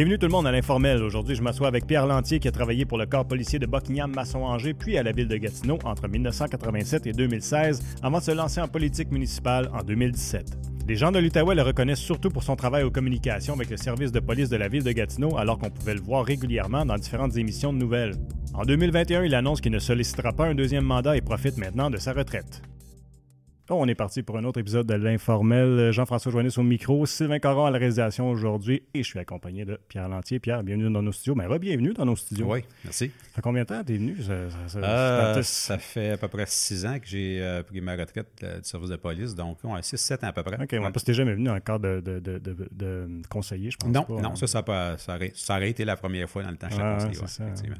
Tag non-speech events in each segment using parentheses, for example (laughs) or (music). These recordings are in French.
Bienvenue tout le monde à l'informel. Aujourd'hui, je m'assois avec Pierre Lantier qui a travaillé pour le corps policier de Buckingham, Masson-Angers, puis à la ville de Gatineau entre 1987 et 2016, avant de se lancer en politique municipale en 2017. Les gens de l'Outaouais le reconnaissent surtout pour son travail aux communications avec le service de police de la ville de Gatineau, alors qu'on pouvait le voir régulièrement dans différentes émissions de nouvelles. En 2021, il annonce qu'il ne sollicitera pas un deuxième mandat et profite maintenant de sa retraite. On est parti pour un autre épisode de l'Informel. Jean-François Joannis au micro, Sylvain Caron à la réalisation aujourd'hui et je suis accompagné de Pierre Lantier. Pierre, bienvenue dans nos studios. Mais re-bienvenue dans nos studios. Oui, merci. Ça fait combien de temps que tu es venu? Ça, euh, ça, fait à peu près six ans que j'ai euh, pris ma retraite euh, du service de police, donc on a 6-7 ans à peu près. OK, ouais. parce que tu jamais venu en cadre de, de, de, de, conseiller, je pense. Non, pas, non, hein. ça, ça, ça, aurait, ça, aurait, été la première fois dans le temps que ah, conseiller. Ça, effectivement.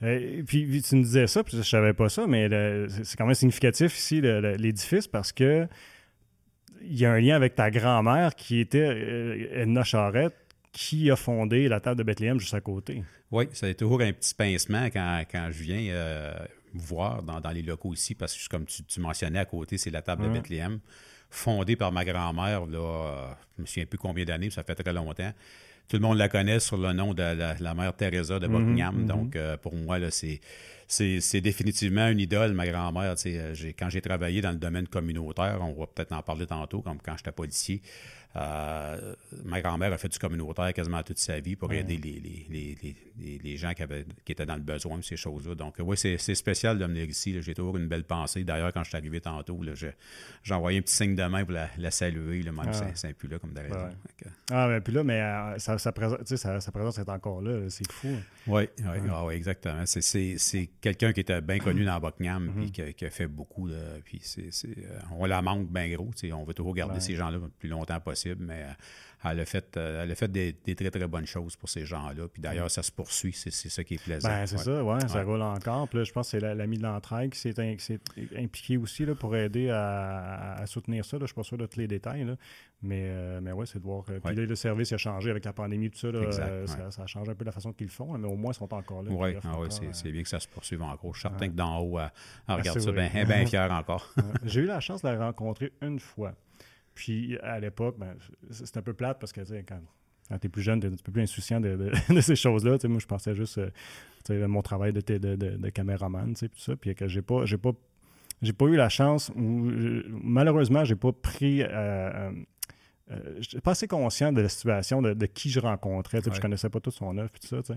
Et puis tu me disais ça, puis je savais pas ça, mais c'est quand même significatif ici l'édifice parce que il y a un lien avec ta grand-mère qui était euh, Edna Charrette, qui a fondé la table de Bethléem juste à côté. Oui, ça a toujours un petit pincement quand, quand je viens euh, voir dans, dans, les locaux ici, parce que comme tu, mentionnais à côté, c'est la table de Bethléem, fondée par ma grand-mère, là, euh, je me souviens plus combien d'années, ça fait très longtemps. Tout le monde la connaît sur le nom de la, mère Teresa de mhm, Buckingham. Mhm. Donc, pour moi, là, c'est c'est définitivement une idole, ma grand-mère. Euh, quand j'ai travaillé dans le domaine communautaire, on va peut-être en parler tantôt, comme quand j'étais policier, euh, ma grand-mère a fait du communautaire quasiment toute sa vie pour aider les, les, les, les, gens qui, avaient, qui étaient dans le besoin, ces choses-là. Donc, oui, c'est spécial de venir ici. J'ai toujours une belle pensée. D'ailleurs, quand je suis arrivé tantôt, j'ai envoyé un petit signe de main pour la, saluer, là, même ah. peu là comme de raison. Ah, mais puis là, mais euh, sa, présence est encore là. C'est fou. Oui, oui, ah, oui exactement. C'est quelqu'un qui était bien connu dans Buckingham et mm-hmm. qui, a fait beaucoup. puis euh, on la manque bien gros. On veut toujours garder ces gens-là le plus longtemps possible mais euh, elle a fait, euh, elle a fait des, très, très bonnes choses pour ces gens-là. Puis d'ailleurs, ça se poursuit, c'est ça qui est plaisant. Ben, c'est ça, ouais, ça roule encore. Puis là, je pense que c'est l'ami de l'entraide qui s'est impliqué aussi là, pour aider à, soutenir ça. Je ne suis pas sûr de tous les détails. Là. Mais, euh, mais ouais, c'est de voir. Puis là, le service a changé avec la pandémie, tout ça. Là, ça, ça, change un peu la façon qu'ils font, mais au moins, ils sont encore là. Oui, ah, c'est bien que ça se poursuive encore. Je suis certain que d'en haut, elle, regarde ça bien ben (laughs) fier encore. J'ai eu la chance de la rencontrer une fois. Puis à l'époque, ben, c'est un peu plate parce que quand, quand tu es plus jeune, tu es un peu plus insouciant de, (laughs) ces choses-là. Moi, je pensais juste euh, mon travail de, caméraman, ça. Puis que j'ai pas, j'ai pas, j'ai pas eu la chance, ou malheureusement, j'ai pas pris. Euh, euh euh, je n'étais pas assez conscient de la situation, de, qui je rencontrais. Je ne connaissais pas tout son œuvre tout ça.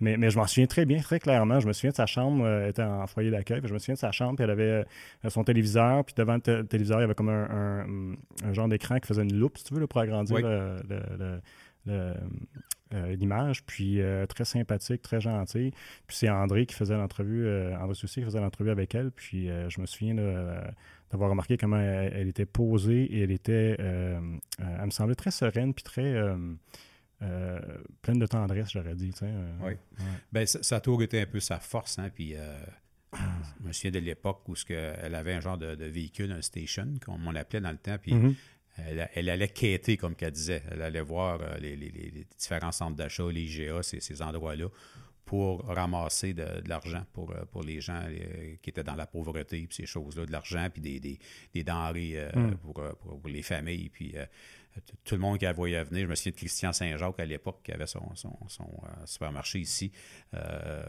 Mais, mais je m'en souviens très bien, très clairement. Je me souviens de sa chambre, elle était en foyer d'accueil. Je me souviens de sa chambre, puis elle avait euh, son téléviseur, puis devant le téléviseur, il y avait comme un, genre d'écran qui faisait une loupe, si tu veux, pour agrandir l'image, puis euh, très sympathique, très gentil. Puis c'est André qui faisait l'entrevue, André Soucy qui faisait l'entrevue avec elle, puis je me souviens d'avoir remarqué comment elle, était posée et elle était, euh, euh, elle me semblait très sereine puis très euh, pleine de tendresse, j'aurais dit. oui. Ben, ça, a toujours été un peu sa force. Hein, puis, je me souviens de l'époque où elle avait un genre de, véhicule, un station, comme on l'appelait dans le temps. Puis, mm-hmm. Elle, allait quêter, comme qu'elle disait. Elle allait voir les, différents centres d'achat, les IGA, ces, ces endroits-là, pour ramasser de, l'argent pour, euh, pour les gens euh, qui étaient dans la pauvreté, puis ces choses-là, de l'argent, puis des, des, des denrées euh, hmm. pour, pour, les familles. Puis tout le monde qui la voyait venir. Je me souviens de Christian Saint-Jacques à l'époque, qui avait son, son, son supermarché ici,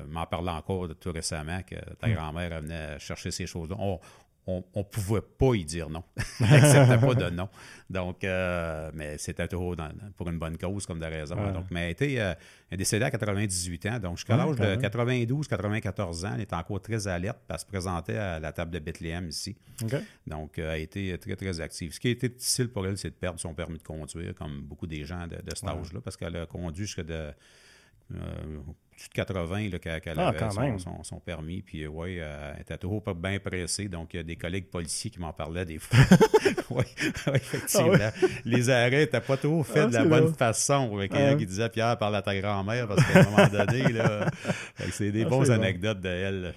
m'en parlait encore tout récemment que ta hmm. grand-mère venait chercher ces choses-là on ne pouvait pas y dire non. (laughs) Il n'acceptait pas de non. Donc, euh, mais c'était toujours pour une bonne cause, comme de raison. Donc, mais été euh, décédé à 98 ans. Donc, jusqu'à l'âge de 92, 94 ans, il était encore très alerte, parce se présentait à la table de Bethléem ici. Donc, euh, a été très, très active. Ce qui a été difficile pour elle, c'est de perdre son permis de conduire, comme beaucoup des gens de, de cet âge-là, parce qu'elle a conduit jusqu'à de de 80 qu'elle ah, avait son, permis. Puis, oui, elle était toujours bien pressée. Donc, il y a des collègues policiers qui m'en parlaient des fois. (laughs) oui, effectivement. Ah Les arrêts n'étaient pas toujours faits ah, de la bonne façon. Il y a qui disaient Pierre, parle à ta grand-mère parce qu'à un moment donné, (laughs) c'est des bonnes anecdotes d'elle.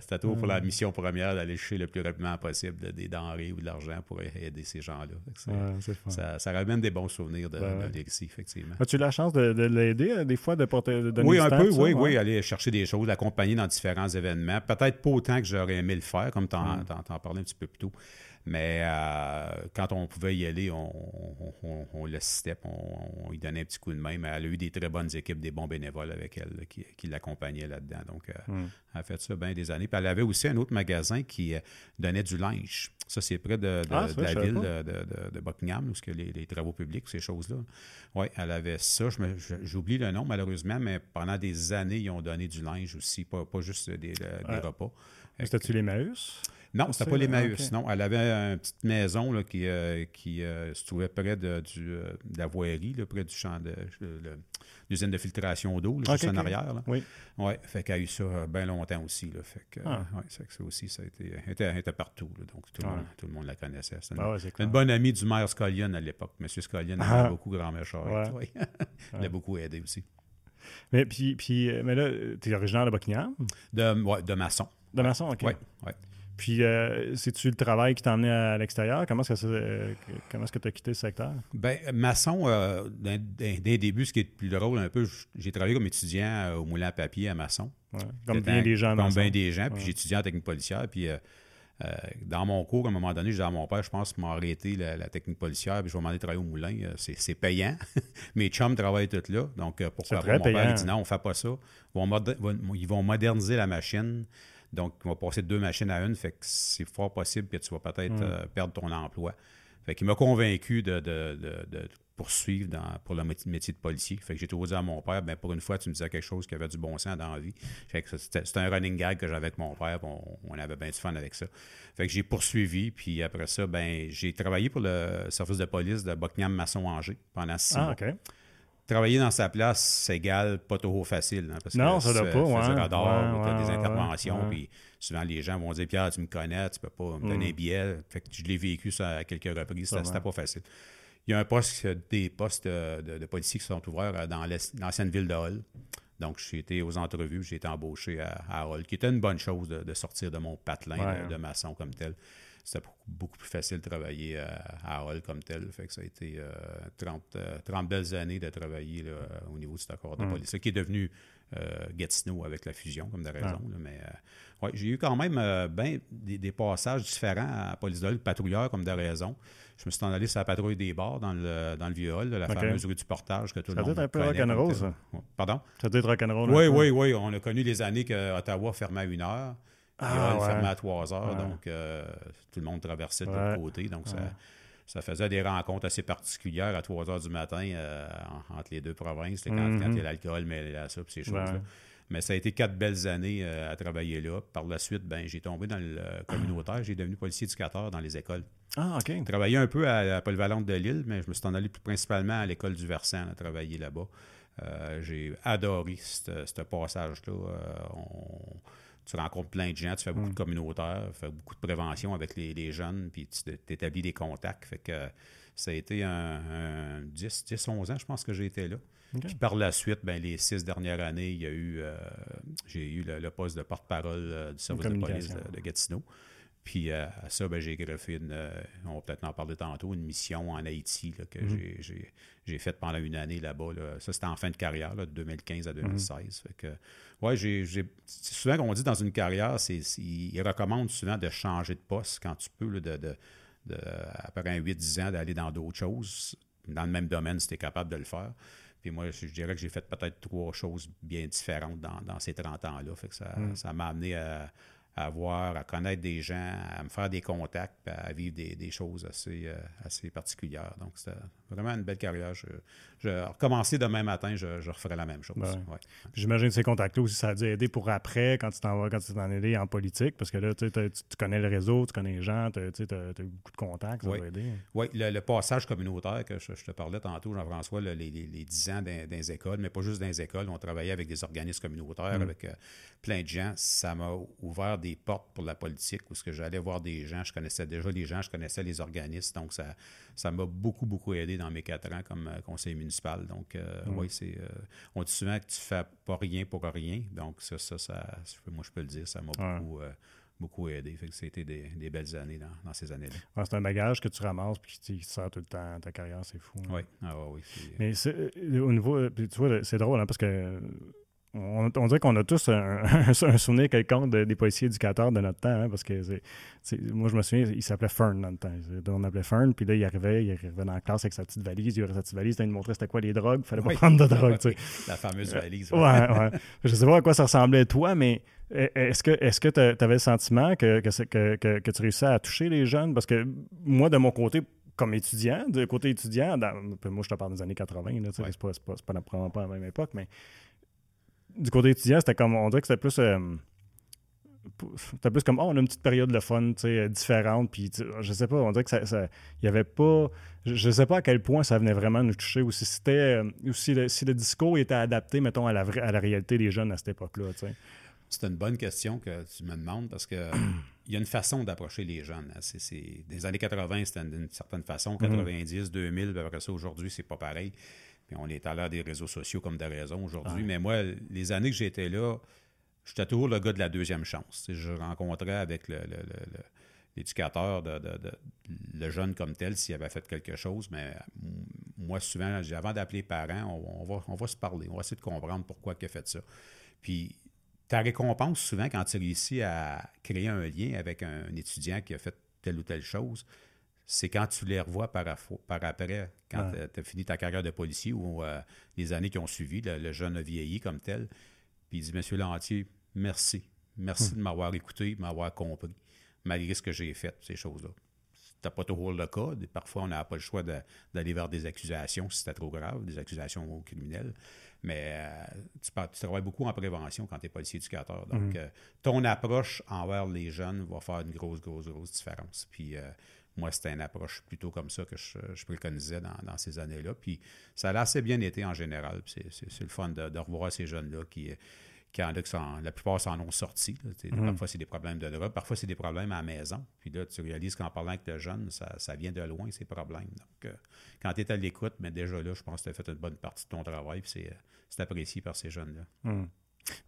C'était toujours pour la mission première d'aller chercher le plus rapidement possible des denrées ou de l'argent pour aider ces gens-là. ça, ça, ramène des bons souvenirs de, ben effectivement. As-tu eu la chance de, l'aider, euh, des fois, de, porter, de donner Oui, un peu, oui, oui, aller chercher des choses, l'accompagner dans différents événements. Peut-être pas autant que j'aurais aimé le faire, comme tu en, mm. parlais un petit peu plus tôt. Mais euh, quand on pouvait y aller, on, on, l'assistait, on, lui donnait un petit coup de main. Mais elle a eu des très bonnes équipes, des bons bénévoles avec elle qui, l'accompagnaient là-dedans. Donc, euh, hmm. elle a fait ça bien des années. Puis elle avait aussi un autre magasin qui euh, donnait du linge. Ça, c'est près de, ah, la ville de, Buckingham, où y a les, travaux publics, ces choses-là. Oui, elle avait ça. J'oublie le nom, malheureusement, mais pendant des années, ils ont donné du linge aussi, pas, juste des, repas. C'était-tu les Maus? Non, c'était pas les Maüs. Non, elle avait une petite maison là, qui, euh, qui euh, se trouvait près de, du, euh, de la voirie, près du champ de l'usine de filtration d'eau, juste en arrière. Là. Oui. Oui, fait qu'elle a eu ça bien longtemps aussi. Là, fait que, ah. ouais, que ça aussi, ça a été, elle était, partout. donc tout le, monde, tout le, monde, la connaissait. C'était une, ah une, bonne amie du maire Scullion à l'époque. Monsieur Scullion ah. aimait beaucoup grand méchant. Oui. Il l'a beaucoup aidé aussi. Mais, puis, puis, mais là, tu es originaire de Buckingham? De, ouais, de maçon. De maçon, OK. Oui, oui. Puis, euh, c'est-tu le travail qui t'a emmené à l'extérieur? Comment est-ce que euh, tu as quitté ce secteur? Bien, maçon, euh, dès, le début, ce qui est plus drôle un peu, j'ai travaillé comme étudiant au moulin à papier à maçon. Comme bien des gens. Comme bien des gens, puis j'ai étudié en technique policière. Puis, dans mon cours, à un moment donné, je disais à mon père, je pense m'a arrêté la, technique policière, puis je vais demander de travailler au moulin. c'est payant. (laughs) Mes chums travaillent tous là. Donc, pourquoi pas? Mon père dit non, on ne fait pas ça. ils vont moderniser la machine. Donc, on va passer de deux machines à une, fait que c'est fort possible que tu vas peut-être mm. euh, perdre ton emploi. Fait qu'il m'a convaincu de, poursuivre pour le métier de policier. Fait que j'ai toujours dit à mon père, ben pour une fois, tu me disais quelque chose qui avait du bon sens dans la vie. Fait que c'était un running gag que j'avais avec mon père, on, avait bien du fun avec ça. Fait que j'ai poursuivi, puis après ça, ben j'ai travaillé pour le service de police de Buckingham-Masson-Angers pendant six ah, mois travailler dans sa place, c'est égal pas trop facile. Hein, parce non, ça doit pas. Ouais. radar, as des interventions, puis souvent les gens vont dire Pierre, tu me connais, tu peux pas me donner un mm. billet. Fait que je l'ai vécu ça à quelques reprises, c'était pas facile. Il y a un poste, des postes de, policiers qui sont ouverts dans l'ancienne ville de Hull. Donc, j'ai été aux entrevues, j'ai été embauché à, à Hull, qui était une bonne chose de, sortir de mon patelin de, maçon comme tel c'était beaucoup plus facile de travailler à, Hall comme tel. Fait que ça a été 30, euh, 30, euh, belles années de travailler au niveau de cet accord de mm. police. Ce qui est devenu euh, Gatineau avec la fusion, comme de raison. mais ouais, j'ai eu quand même ben, des, passages différents à Police de patrouilleur comme de raison. Je me suis en allé sur la patrouille des bars dans le, dans le vieux hall, la fameuse rue du portage que tout le monde Ça doit être un peu rock'n'roll, ça. Pardon? Ça doit être rock'n'roll. Oui, oui, oui. On a connu les années que Ottawa fermait à une heure. Ah, il fermait à 3 heures, donc euh, tout le monde traversait de l'autre côté. Donc, ça, faisait des rencontres assez particulières à 3 heures du matin euh, entre les deux provinces, quand, il y a mhm. l'alcool mêlé à ça, ces choses-là. Mais ça a été quatre belles années euh, à travailler là. Par la suite, ben, j'ai tombé dans le communautaire. J'ai devenu policier éducateur dans les écoles. Ah, OK. J'ai travaillé un peu à la polyvalente de Lille, mais je me suis en allé principalement à l'école du Versant à travailler là-bas. j'ai adoré ce passage-là. On tu rencontres plein de gens, tu fais beaucoup de mm. communautaires, tu fais beaucoup de prévention avec les, jeunes, puis tu établis des contacts. Fait que ça a été un, 10, 10, 11 ans, je pense que j'ai été là. Puis par la suite, ben, les six dernières années, il y a eu, euh, j'ai eu le, poste de porte-parole euh, du service de police de Gatineau. Puis euh, à ça, ben, j'ai greffé une, euh, on va peut-être en parler tantôt, une mission en Haïti que mhm. j'ai faite pendant une année là-bas. Ça, c'était en fin de carrière, de 2015 à 2016. Mhm. fait que, ouais, j'ai, souvent qu'on dit dans une carrière, c'est, ils recommandent souvent de changer de poste quand tu peux, de, de, après un 8-10 ans, d'aller dans d'autres choses, dans le même domaine si tu es capable de le faire. Puis moi, je, dirais que j'ai fait peut-être trois choses bien différentes dans, ces 30 ans-là. Fait que ça, mhm. ça m'a amené à à voir, à connaître des gens, à me faire des contacts, à vivre des, choses assez, euh, assez particulières. Donc, c'était vraiment une belle carrière. Je, je recommencer demain matin, je, je referai la même chose. Ben J'imagine que ces contacts-là aussi, ça a dû aider pour après, quand tu t'en vas, quand tu t'en allé en politique, parce que là, tu, connais le réseau, tu connais les gens, tu as, eu beaucoup de contacts, ça oui. va aider. Oui, le, passage communautaire que je, te parlais tantôt, Jean-François, les, les, 10 ans dans, les écoles, mais pas juste dans les écoles, on travaillait avec des organismes communautaires, mm. avec euh, plein de gens. Ça m'a ouvert des portes pour la politique, où ce que j'allais voir des gens, je connaissais déjà les gens, je connaissais les organismes, donc ça ça m'a beaucoup, beaucoup aidé dans mes quatre ans comme euh, conseiller municipal. Donc, euh, mm. oui, c'est. Euh, on dit souvent que tu fais pas rien pour rien. Donc, ça, ça, ça moi, je peux le dire, ça m'a beaucoup. beaucoup aidé. Fait que c'était des, des, belles années dans, ces années-là. c'est un bagage que tu ramasses et qui sort tout le temps ta carrière, c'est fou. Hein. Oui, ah, oui. Mais au niveau, tu vois, c'est drôle hein, parce que on, dirait qu'on a tous un, (laughs) souvenir quelconque des policiers éducateurs de notre temps, hein, parce que moi, je me souviens, il s'appelait Fern dans le temps. On appelait Fern, puis là, il arrivait, il arrivait dans la classe avec sa petite valise, il avait sa petite valise, il nous montrait c'était quoi les drogues, il fallait pas prendre de drogue. (laughs) La fameuse valise. Ouais, ouais. Je sais pas à quoi ça ressemblait toi, mais e, est-ce que est-ce que tu avais le sentiment que, que, que, que, tu réussissais à toucher les jeunes? Parce que moi, de mon côté, comme étudiant, de côté étudiant, moi je te parle des années 80, là, c'est pas, pas, pas, pas, la même époque, mais du côté étudiant, c'était comme, on dirait que c'était plus. Euh, c'était plus comme, oh, on a une petite période de fun, tu sais, différente, puis je sais pas, on dirait que ça, il y avait pas, je, sais pas à quel point ça venait vraiment nous toucher, ou si c'était, euh, ou si le, si le discours était adapté, mettons, à la, à la réalité des jeunes à cette époque-là, tu sais. C'est une bonne question que tu me demandes parce que (clears throat) il y a une façon d'approcher les jeunes. Hein. C'est, des années 80, c'était d'une certaine façon. 90, 2000, puis après ça, aujourd'hui, c'est pas pareil. Puis on est à l'heure des réseaux sociaux comme de raison aujourd'hui. Mais moi, les années que j'étais là, j'étais toujours le gars de la deuxième chance. Je rencontrais avec l'éducateur, de, le jeune comme tel, s'il avait fait quelque chose. Mais moi, souvent, avant d'appeler les parents, on, va, on va se parler, on va essayer de comprendre pourquoi il a fait ça. Puis ta récompense, souvent, quand tu réussis à créer un lien avec un, étudiant qui a fait telle ou telle chose, c'est quand tu les revois par, par après, quand tu as fini ta carrière de policier ou euh, les années qui ont suivi, le, jeune a vieilli comme tel. Puis il dit Monsieur Lantier, merci. Merci hum. de m'avoir écouté, de m'avoir compris, malgré ce que j'ai fait, ces choses-là. C'était pas toujours le cas. Parfois, on n'a pas le choix d'aller vers des accusations si c'était trop grave, des accusations criminelles. Mais euh, tu, travailles beaucoup en prévention quand tu es policier éducateur. Donc, mhm. euh, ton approche envers les jeunes va faire une grosse, grosse, grosse différence. Puis, moi, c'était une approche plutôt comme ça que je, préconisais dans, ces années-là. Puis, ça a assez bien été en général. C'est le fun de, revoir ces jeunes-là qui quand la plupart s'en ont sorti. Mhm. Parfois, c'est des problèmes de drogue, parfois, c'est des problèmes à la maison. Puis là, tu réalises qu'en parlant avec le jeune, ça, vient de loin, ces problèmes. Donc, euh, quand tu es à l'écoute, mais déjà là, je pense que tu as fait une bonne partie de ton travail, puis c'est apprécié par ces jeunes-là. Mhm.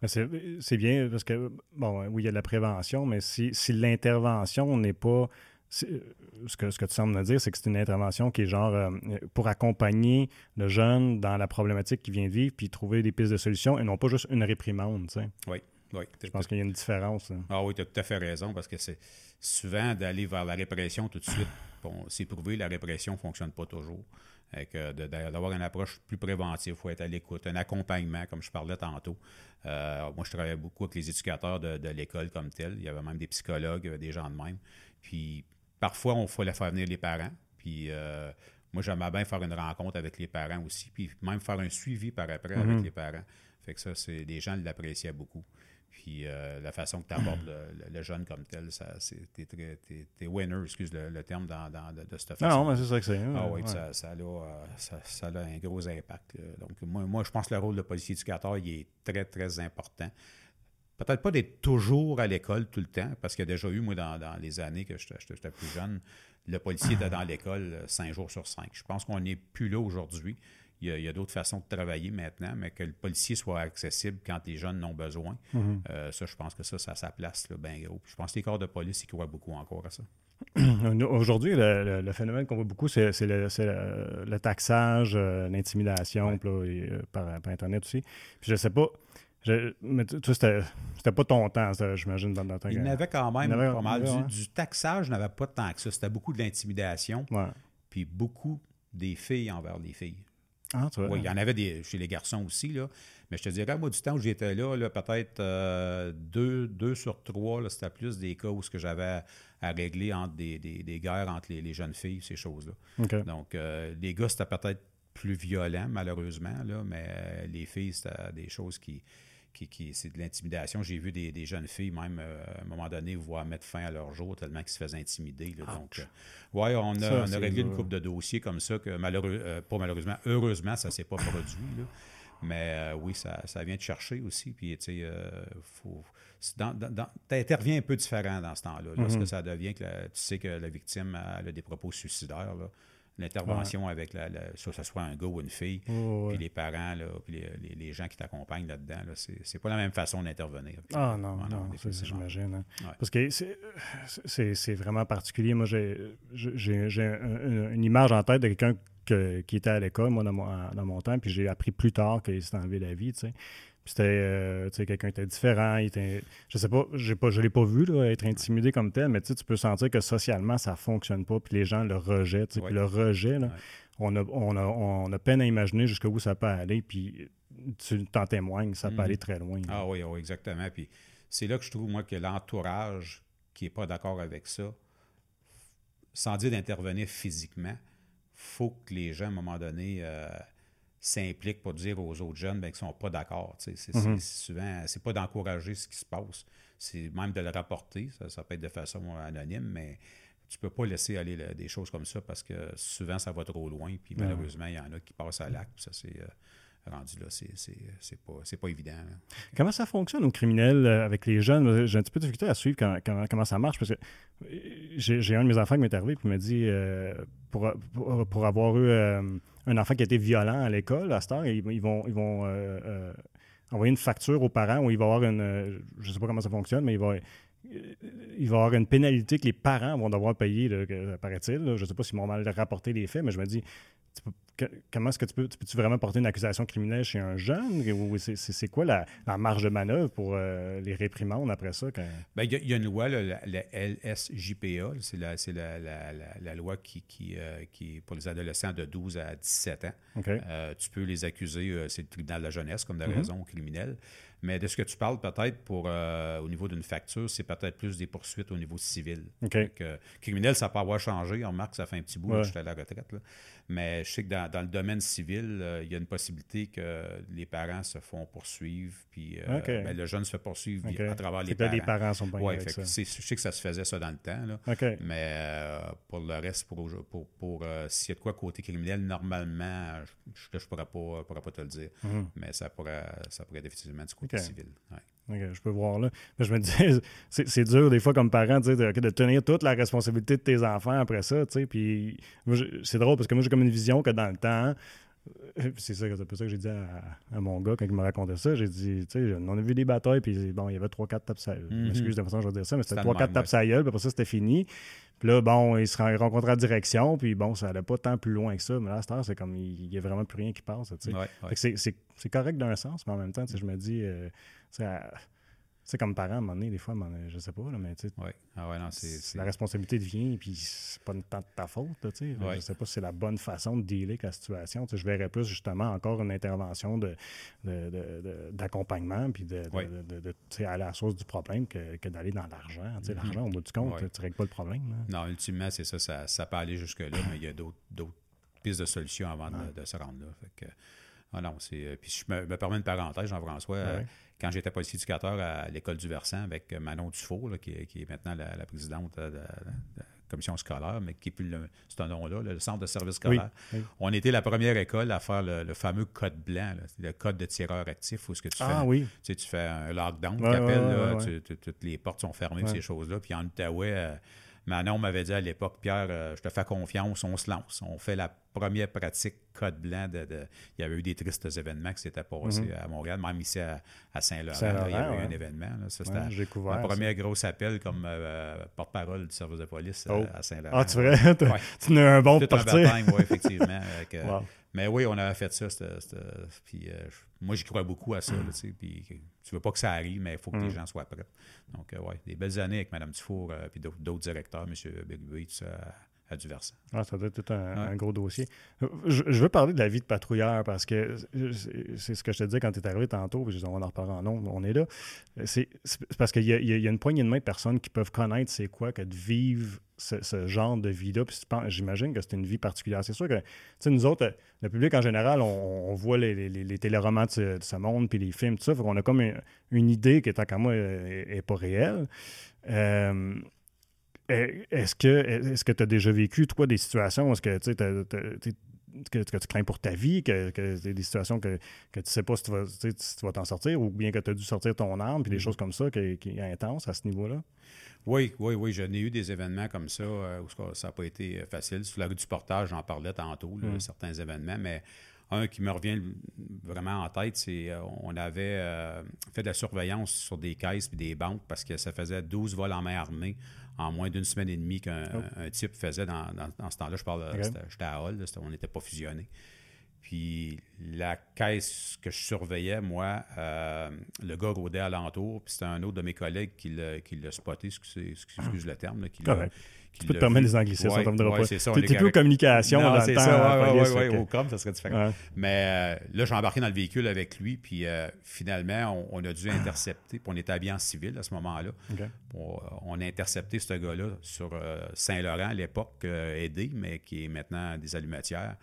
C'est bien parce que, bon, oui, il y a de la prévention, mais si, si l'intervention n'est pas euh, ce que, ce que tu sembles me dire, c'est que c'est une intervention qui est genre euh, pour accompagner le jeune dans la problématique qu'il vient de vivre, puis trouver des pistes de solutions et non pas juste une réprimande. Tu sais. Oui, oui. Je pense qu'il y a une différence. Ah oui, tu as tout à fait raison, parce que c'est souvent d'aller vers la répression tout de suite. Bon, c'est prouvé, la répression ne fonctionne pas toujours. D'avoir une approche plus préventive, il faut être à l'écoute, un accompagnement, comme je parlais tantôt. Euh, moi, je travaillais beaucoup avec les éducateurs de, de l'école comme tel. Il y avait même des psychologues, des gens de même. Puis Parfois, on fallait faire venir les parents. Puis euh, moi, j'aimais bien faire une rencontre avec les parents aussi, puis même faire un suivi par après avec mhm. les parents. Fait que ça, c'est les gens l'appréciaient beaucoup. Puis euh, la façon que tu abordes le, jeune comme tel, ça, t'es, t'es, winner, excuse le, terme, dans, dans, de, cette façon. Non, mais c'est ça que c'est. ah oui, Ça, ça, a, euh, ça, a un gros impact. Donc, moi, moi, je pense que le rôle de policier éducateur, il est très, très important. Peut-être pas d'être toujours à l'école tout le temps, parce qu'il y a déjà eu, moi, dans, les années que j'étais plus jeune, le policier était dans l'école euh, cinq jours sur cinq. Je pense qu'on n'est plus là aujourd'hui. Il y a, d'autres façons de travailler maintenant, mais que le policier soit accessible quand les jeunes en ont besoin, mm-hmm. euh, ça, je pense que ça, ça a sa place, bien gros. je pense que les corps de police, ils croient beaucoup encore à ça. (clears throat) Aujourd'hui, le, phénomène qu'on voit beaucoup, c'est le, taxage, euh, l'intimidation par, par, Internet aussi. Puis je sais pas, mais tu c'était pas ton temps, j'imagine, dans, temps. Il n'avait quand même pas mal. Du, taxage, je n'avais pas tant que ça. C'était beaucoup de l'intimidation. Puis beaucoup des filles envers les filles. Ah, tu vois. Oui, il y en avait des, chez les garçons aussi, là. Mais je te dirais, moi, du temps où j'étais là, là peut-être euh, deux, sur trois, c'était plus des cas où ce que j'avais à, régler entre des, des, guerres entre les, jeunes filles, ces choses-là. Donc, euh, les gars, c'était peut-être plus violent, malheureusement, là, mais les filles, c'était des choses qui, qui, c'est de l'intimidation. J'ai vu des, jeunes filles, même euh, à un moment donné, voir mettre fin à leur jour tellement qu'ils se faisaient intimider. donc, euh, ouais, on a, réglé une coupe de dossiers comme ça, que malheureux, euh, pas malheureusement, heureusement, ça ne s'est pas produit. Mais oui, ça, vient de chercher aussi. Puis, tu sais. Tu interviens un peu différent dans ce temps-là. Lorsque mm-hmm. ça devient que tu sais que la victime a, des propos suicidaires, là, l'intervention avec la, soit ce soit un gars ou une fille, puis les parents, là, puis les, gens qui t'accompagnent là-dedans, là, c'est pas la même façon d'intervenir. Ah non, non, non j'imagine. Hein. Parce que c'est vraiment particulier. Moi, j'ai une, une, image en tête de quelqu'un qui était à l'école, moi, dans mon, dans mon temps, puis j'ai appris plus tard qu'il s'est enlevé la vie, tu sais. C'était, euh, tu sais, quelqu'un était différent, il était, je sais pas, j'ai pas, je l'ai pas vu, là, être intimidé comme tel, mais tu peux sentir que socialement, ça fonctionne pas, puis les gens le rejettent, puis le rejet, là, on, a, on, a, on, a, peine à imaginer jusqu'où ça peut aller, puis tu t'en témoignes, ça peut mm-hmm. aller très loin. Ah oui, oui, exactement, puis c'est là que je trouve, moi, que l'entourage qui n'est pas d'accord avec ça, sans dire d'intervenir physiquement, faut que les gens, à un moment donné, euh, s'impliquent pour dire aux autres jeunes ben, qu'ils ne sont pas d'accord. C'est, mm-hmm. souvent, c'est pas d'encourager ce qui se passe, c'est même de le rapporter. Ça, peut être de façon anonyme, mais tu peux pas laisser aller des choses comme ça parce que souvent, ça va trop loin. Puis malheureusement, il y en a qui passent à l'acte. Ça, c'est. Euh, rendu là, c'est pas, évident. Comment ça fonctionne au criminel euh, avec les jeunes? J'ai un petit peu de difficulté à suivre comment, ça marche parce que euh, j'ai un de mes enfants qui m'est arrivé et me dit euh, pour, pour, avoir eu un enfant qui a été violent à l'école, à cette heure, ils, vont, ils vont envoyer une facture aux parents où il va avoir une. je sais pas comment ça fonctionne, mais il va il va y avoir une pénalité que les parents vont devoir payer, paraît-il. Je ne sais pas s'ils m'ont mal rapporté les faits, mais je me dis, comment est-ce que tu peux, tu peux-tu vraiment porter une accusation criminelle chez un jeune? Ou c'est, quoi la, marge de manœuvre pour euh, les réprimandes après ça? Ben, il y, a une loi, la, LSJPA, c'est la, c'est la, loi qui, qui, euh, qui est pour les adolescents de 12 à 17 ans. Euh, tu peux les accuser, c'est le tribunal de la jeunesse comme de mm-hmm. raison criminelle. Mais de ce que tu parles, peut-être pour au niveau d'une facture, c'est peut-être plus des poursuites au niveau civil. criminel, ça peut avoir changé. On remarque que ça fait un petit bout, que j'étais à la retraite. Là. Mais je sais que dans, le domaine civil, euh, il y a une possibilité que les parents se font poursuivre, puis euh, ben, le jeune se fait poursuivre à travers les parents. les parents sont pas ouais, Je sais que ça se faisait ça dans le temps. Là. Mais euh, pour le reste, pour, pour, pour s'il y a de quoi côté criminel, normalement, je ne pourrais pas, pourrais pas te le dire. Mhm. Mais ça pourrait, ça pourrait définitivement du côté civil. Je peux voir là. Mais je me (laughs) disais, c'est dur des fois comme parent de, de, tenir toute la responsabilité de tes enfants après ça. Puis c'est drôle parce que moi j'ai comme une vision que dans le temps, (laughs) c'est ça, ça que j'ai dit à, mon gars quand il me racontait ça. J'ai dit, tu sais, on a vu des batailles, puis bon, il y avait 3-4 tapes à mm Excuse de façon je vais dire ça, mais c'était 3-4 tapes à gueule, puis après ça, c'était fini. Puis là, bon, il se rencontre à la direction, puis bon, ça n'allait pas tant plus loin que ça. Mais là, à cette heure, c'est comme, il n'y a vraiment plus rien qui passe, tu sais. C'est correct d'un sens, mais en même temps, je me dis, euh, c'est comme parent, à un moment donné, des fois, je sais pas, là, mais tu sais. Ah ouais. La responsabilité devient, puis c'est pas tant de ta faute, tu sais. Je sais pas si c'est la bonne façon de dealer avec la situation. je verrais plus, justement, encore une intervention d'accompagnement, de, puis de, aller à la source du problème que, d'aller dans l'argent. Tu sais, mm-hmm. l'argent, au bout du compte, tu ne règles pas le problème. Non, ultimement, c'est ça, ça, peut aller jusque-là, mais il y a d'autres pistes de solutions avant de, se rendre là. Fait que, ah non, c'est. Euh, puis je me, permets une parenthèse, Jean-François. Euh, quand j'étais policier éducateur à l'école du Versant avec Manon Dufault, qui, est maintenant la, présidente de, la commission scolaire, mais qui est plus c'est un nom-là, le centre de service scolaire. On était la première école à faire le, fameux code blanc, le code de tireur actif, où ce que tu ah, fais, oui. tu, sais, tu fais un lockdown, toutes les portes sont fermées, ces choses-là. Puis en Outaouais, euh, Manon m'avait dit à l'époque, Pierre, euh, je te fais confiance, on se lance. On fait la première pratique code blanc. De, il y avait eu des tristes événements qui s'étaient passés mhm. à Montréal, même ici à, Saint-Laurent. il y avait eu un événement. C'était un premier gros appel comme euh, porte-parole du service de police euh, oh. à Saint-Laurent. Ah, tu vrai? (laughs) Tu as un bon Tout parti. oui, (laughs) effectivement. Mais oui, on avait fait ça. puis moi, j'y crois beaucoup à ça. Là, puis tu veux pas que ça arrive, mais il faut que les mm. gens soient prêts. Donc, euh, oui, des belles années avec Mme Dufour et puis d'autres directeurs, M. Berube, tout ça, à, du Versant. Ah, ça doit être tout un, gros dossier. Je, veux parler de la vie de patrouilleur parce que c'est ce que je te disais quand tu es arrivé tantôt, puis on en reparlera en nom, on est là. C'est parce qu'il y, y, a une poignée de main de personnes qui peuvent connaître c'est quoi que de vivre ce, genre de vie-là. J'imagine que c'est une vie particulière. C'est sûr que nous autres, le public en général, on, voit les, les, téléromans de ce, monde, puis les films, tout ça. On a comme une, idée qui, tant qu'à moi, n'est pas réelle. Euh, est-ce que est-ce que tu as déjà vécu, toi, des situations où est-ce que tu que, tu crains pour ta vie, que, que des situations que, que tu ne sais pas si tu vas t'en sortir, ou bien que tu as dû sortir ton arme, puis des mm-hmm. choses comme ça qui, qui est intense à ce niveau-là? Oui, oui, oui. J'en ai eu des événements comme ça euh, où ça n'a pas été euh, facile. Sur la rue du portage, j'en parlais tantôt, mm. certains événements, mais un qui me revient vraiment en tête, c'est on avait fait de la surveillance sur des caisses et des banques parce que ça faisait 12 vols en main armée en moins d'une semaine et demie qu'un oh. type faisait dans, ce temps-là. Je parle, j'étais à Hall, on n'était pas fusionné. Puis la caisse que je surveillais, moi, euh, le gars rôdait alentour, puis c'était un autre de mes collègues qui l'a spoté, excuse, le terme. qui. Tu peux te permettre des anglicismes, ça ne ouais, pas. C'est ça. plus aux communications dans le temps. Ça, oui, oui, au com, ça serait différent. Mais euh, là, j'ai embarqué dans le véhicule avec lui, puis euh, finalement, on, a dû intercepter, puis on était habillé en civil à ce moment-là. On, a intercepté ce gars-là sur Saint-Laurent à l'époque, aidé, mais qui est maintenant des allumatières.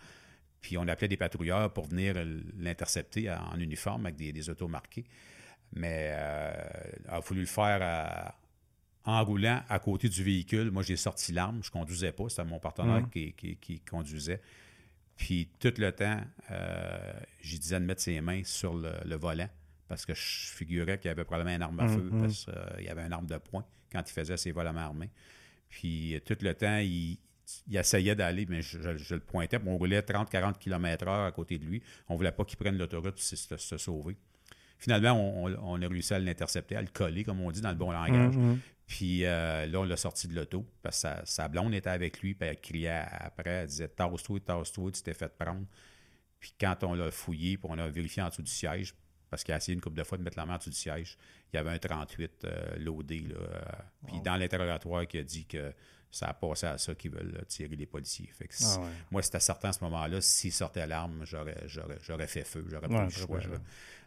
Puis on appelait des patrouilleurs pour venir l'intercepter en uniforme avec des, autos marqués. Mais euh, il a fallu le faire euh, en roulant à côté du véhicule. Moi, j'ai sorti l'arme. Je ne conduisais pas. C'était mon partenaire mmh. qui, conduisait. Puis tout le temps, euh, j'ai disais de mettre ses mains sur le, volant parce que je figurais qu'il y avait probablement une arme à feu mmh. parce qu'il y avait une arme de poing quand il faisait ses vols à main armée. Puis tout le temps, il, il essayait d'aller, mais je, le pointais. On roulait 30-40 km/h à côté de lui. On ne voulait pas qu'il prenne l'autoroute pour se, sauver. Finalement, on, a réussi à l'intercepter, à le coller, comme on dit, dans le bon langage. Mm-hmm. Puis euh, là, on l'a sorti de l'auto parce que sa, blonde était avec lui, puis elle criait après, elle disait Tasse-toi, tasse-toi, tu t'es fait prendre. Puis quand on l'a fouillé, puis on a vérifié en dessous du siège, parce qu'il a essayé une couple de fois de mettre la main en dessous du siège, il y avait un 38 euh, loadé. Là, euh, puis dans l'interrogatoire, qui a dit que ça a passé à ça qu'ils veulent tirer les policiers. Ah moi, c'était certain à ce moment-là, s'ils sortaient l'arme, j'aurais fait feu, j'aurais pas eu le choix.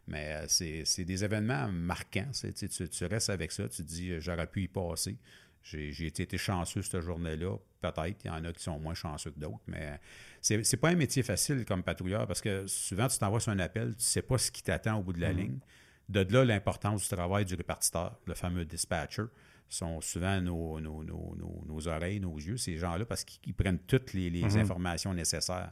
Mais euh, c'est des événements marquants. Tu, tu, restes avec ça, tu te dis, j'aurais pu y passer. J'ai été chanceux cette journée-là. Peut-être, il y en a qui sont moins chanceux que d'autres, mais c'est pas un métier facile comme patrouilleur parce que souvent, tu t'envoies sur un appel, tu sais pas ce qui t'attend au bout de la mm-hmm. ligne. De là, l'importance du travail du répartiteur, le fameux dispatcher sont souvent nos, nos, oreilles, nos yeux, ces gens-là, parce qu'ils prennent toutes les, mhm. informations nécessaires.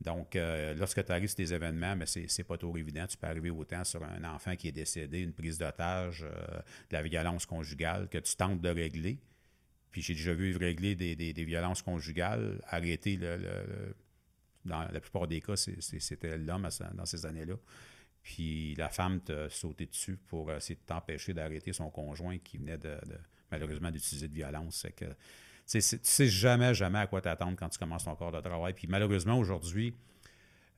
Donc, euh, lorsque tu arrives sur des événements, mais c'est, c'est pas trop évident. Tu peux arriver autant sur un enfant qui est décédé, une prise d'otage, euh, de la violence conjugale, que tu tentes de régler. Puis j'ai déjà vu régler des, violences conjugales, arrêter le, dans la plupart des cas, c'était l'homme dans ces années-là. Puis la femme t'a sauté dessus pour essayer de t'empêcher d'arrêter son conjoint qui venait de, malheureusement d'utiliser de violence. Que tu sais, sais jamais, jamais à quoi t'attendre quand tu commences ton corps de travail. Puis malheureusement, aujourd'hui,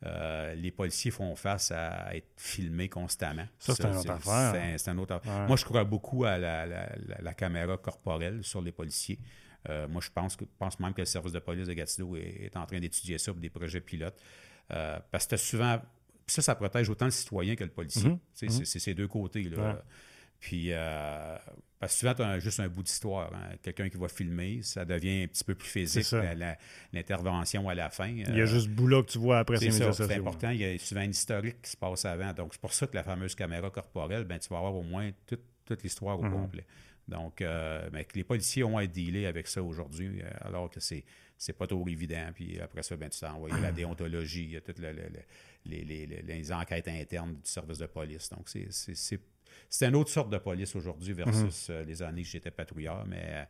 euh, les policiers font face à être filmés constamment. Ça, c'est une autre affaire. C'est un autre affaire. Moi, je crois beaucoup à la, caméra corporelle sur les policiers. Euh, moi, je pense, que, pense même que le service de police de Gatineau est, en train d'étudier ça pour des projets pilotes. Euh, parce que souvent ça, ça protège autant le citoyen que le policier. Mhm. Mhm. C'est ces deux côtés. Là. Puis, euh, parce que souvent, tu as juste un bout d'histoire. Hein. Quelqu'un qui va filmer, ça devient un petit peu plus physique, l'intervention à la fin. Il y a euh, juste bout-là que tu vois après ces C'est important. Il y a souvent une historique qui se passe avant. Donc, c'est pour ça que la fameuse caméra corporelle, ben, tu vas avoir au moins toute, l'histoire au mhm. complet. Donc, euh, ben, les policiers ont à dealer avec ça aujourd'hui, alors que c'est c'est pas trop évident. Puis après ça, ben, tu t'envoies la (clears throat) déontologie, il y a toutes les, enquêtes internes du service de police. Donc, c'est une autre sorte de police aujourd'hui versus mhm. euh, les années que j'étais patrouilleur, mais euh,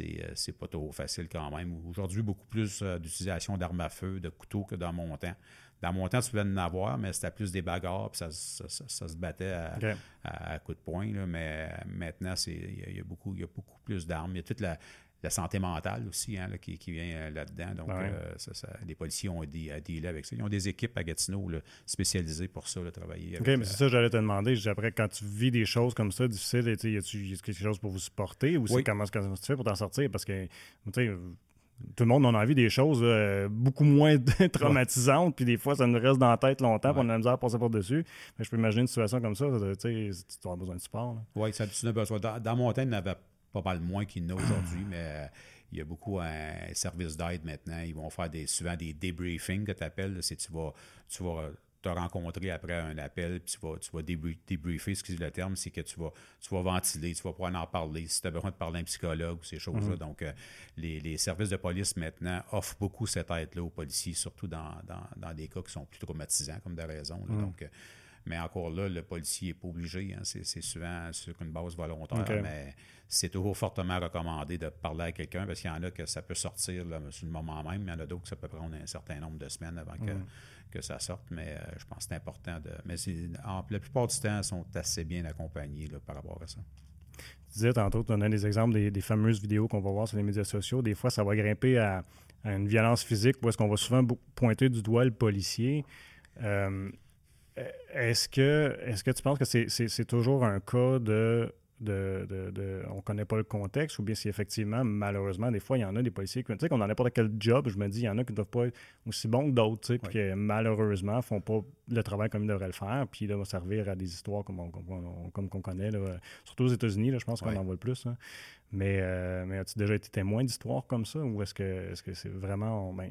euh, c'est pas trop facile quand même. Aujourd'hui, beaucoup plus d'utilisation d'armes à feu, de couteaux que dans mon temps. Dans mon temps, tu pouvais en avoir, mais c'était plus des bagarres, puis ça, se battait à, coups de poing. mais maintenant, il y, a beaucoup, y a beaucoup plus d'armes. Il y a toute la, la santé mentale aussi hein, qui, vient euh, là-dedans. Donc, euh, les policiers ont des, à dealer avec ça. Ils ont des équipes à Gatineau spécialisées pour ça, travailler. OK, mais c'est ça, j'allais te demander. Après, quand tu vis des choses comme ça, difficiles, y a-tu quelque chose pour vous supporter ou c'est comment, tu fais pour t'en sortir? Parce que, tout le monde en a envie des choses euh, beaucoup moins (laughs) traumatisantes, puis des fois, ça nous reste dans la tête longtemps, puis on a la misère à passer par-dessus. Mais je peux imaginer une situation comme ça, tu as besoin de support. Oui, ça tu as besoin. Dans, dans mon temps, il n'y avait pas mal moins qu'il y en a aujourd'hui, (clears throat) mais euh, il y a beaucoup un service d'aide maintenant. Ils vont faire des, souvent des debriefings que tu appelles. C'est tu vas, tu vas te rencontrer après un appel, puis tu vas, tu vas débriefer, excusez le terme, c'est que tu vas, tu vas ventiler, tu vas pouvoir en parler, si tu as besoin de parler à un psychologue ou ces choses-là. Mm-hmm. Donc, euh, les, services de police maintenant offrent beaucoup cette aide-là aux policiers, surtout dans, des cas qui sont plus traumatisants, comme de raison. Mm. Donc, euh, Mais encore là, le policier n'est pas obligé. Hein. c'est souvent sur une base volontaire, mais c'est toujours fortement recommandé de parler à quelqu'un parce qu'il y en a que ça peut sortir là, sur le moment même, mais il y en a d'autres que ça peut prendre un certain nombre de semaines avant que, mm. que ça sorte. Mais euh, je pense que c'est important de. Mais en, la plupart du temps, ils sont assez bien accompagnés par rapport à ça. Tu disais tantôt, tu donnais des exemples des, fameuses vidéos qu'on va voir sur les médias sociaux. Des fois, ça va grimper à, une violence physique où est-ce qu'on va souvent pointer du doigt le policier. Euh, est-ce que, est que tu penses que c'est toujours un cas de de, de, on connaît pas le contexte ou bien si effectivement, malheureusement, des fois, il y en a des policiers qui, tu sais, qu'on dans n'importe quel job, je me dis, il y en a qui ne doivent pas être aussi bons que d'autres, tu sais, puis qui malheureusement font pas le travail comme ils devraient le faire, puis là, vont servir à des histoires comme on, comme, qu'on connaît, là, surtout aux États-Unis, je pense qu'on en voit le plus. Hein. Mais, euh, mais as-tu déjà été témoin d'histoires comme ça ou est-ce que est-ce que c'est vraiment ben,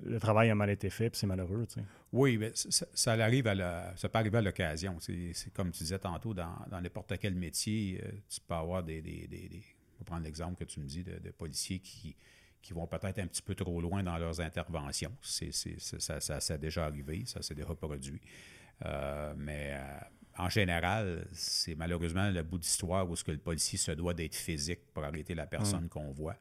le travail a mal été fait et c'est malheureux? Tu sais? Oui, mais ça, arrive à ça peut arriver à l'occasion. C'est, comme tu disais tantôt, dans, n'importe quel métier, euh, tu peux avoir des, des, des, prendre l'exemple que tu me dis de, policiers qui, qui vont peut-être un petit peu trop loin dans leurs interventions. C'est, ça, ça, ça, a déjà arrivé, ça s'est déjà produit. Euh, mais en général, c'est malheureusement le bout d'histoire où ce que le policier se doit d'être physique pour arrêter la personne mm. qu'on voit.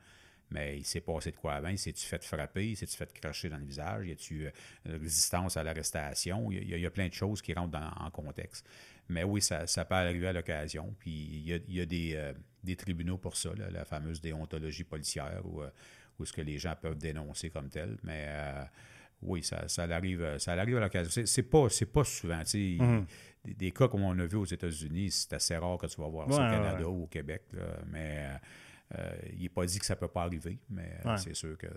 Mais il s'est passé de quoi avant? Il s'est-tu fait frapper? Il s'est-tu fait cracher dans le visage? Y a-tu euh, résistance à l'arrestation? Il, y, a plein de choses qui rentrent en contexte. Mais oui, ça, peut arriver à l'occasion. Puis il y a, des, euh, des, tribunaux pour ça, la fameuse déontologie policière, où, euh, ce que les gens peuvent dénoncer comme tel. Mais oui, ça, ça, arrive, ça arrive à l'occasion. C'est pas, pas souvent. Mm-hmm des, cas comme on a vu aux États-Unis, c'est assez rare que tu vas voir ça au Canada ou au Québec. mais il n'est pas dit que ça ne peut pas arriver, mais euh, c'est sûr que.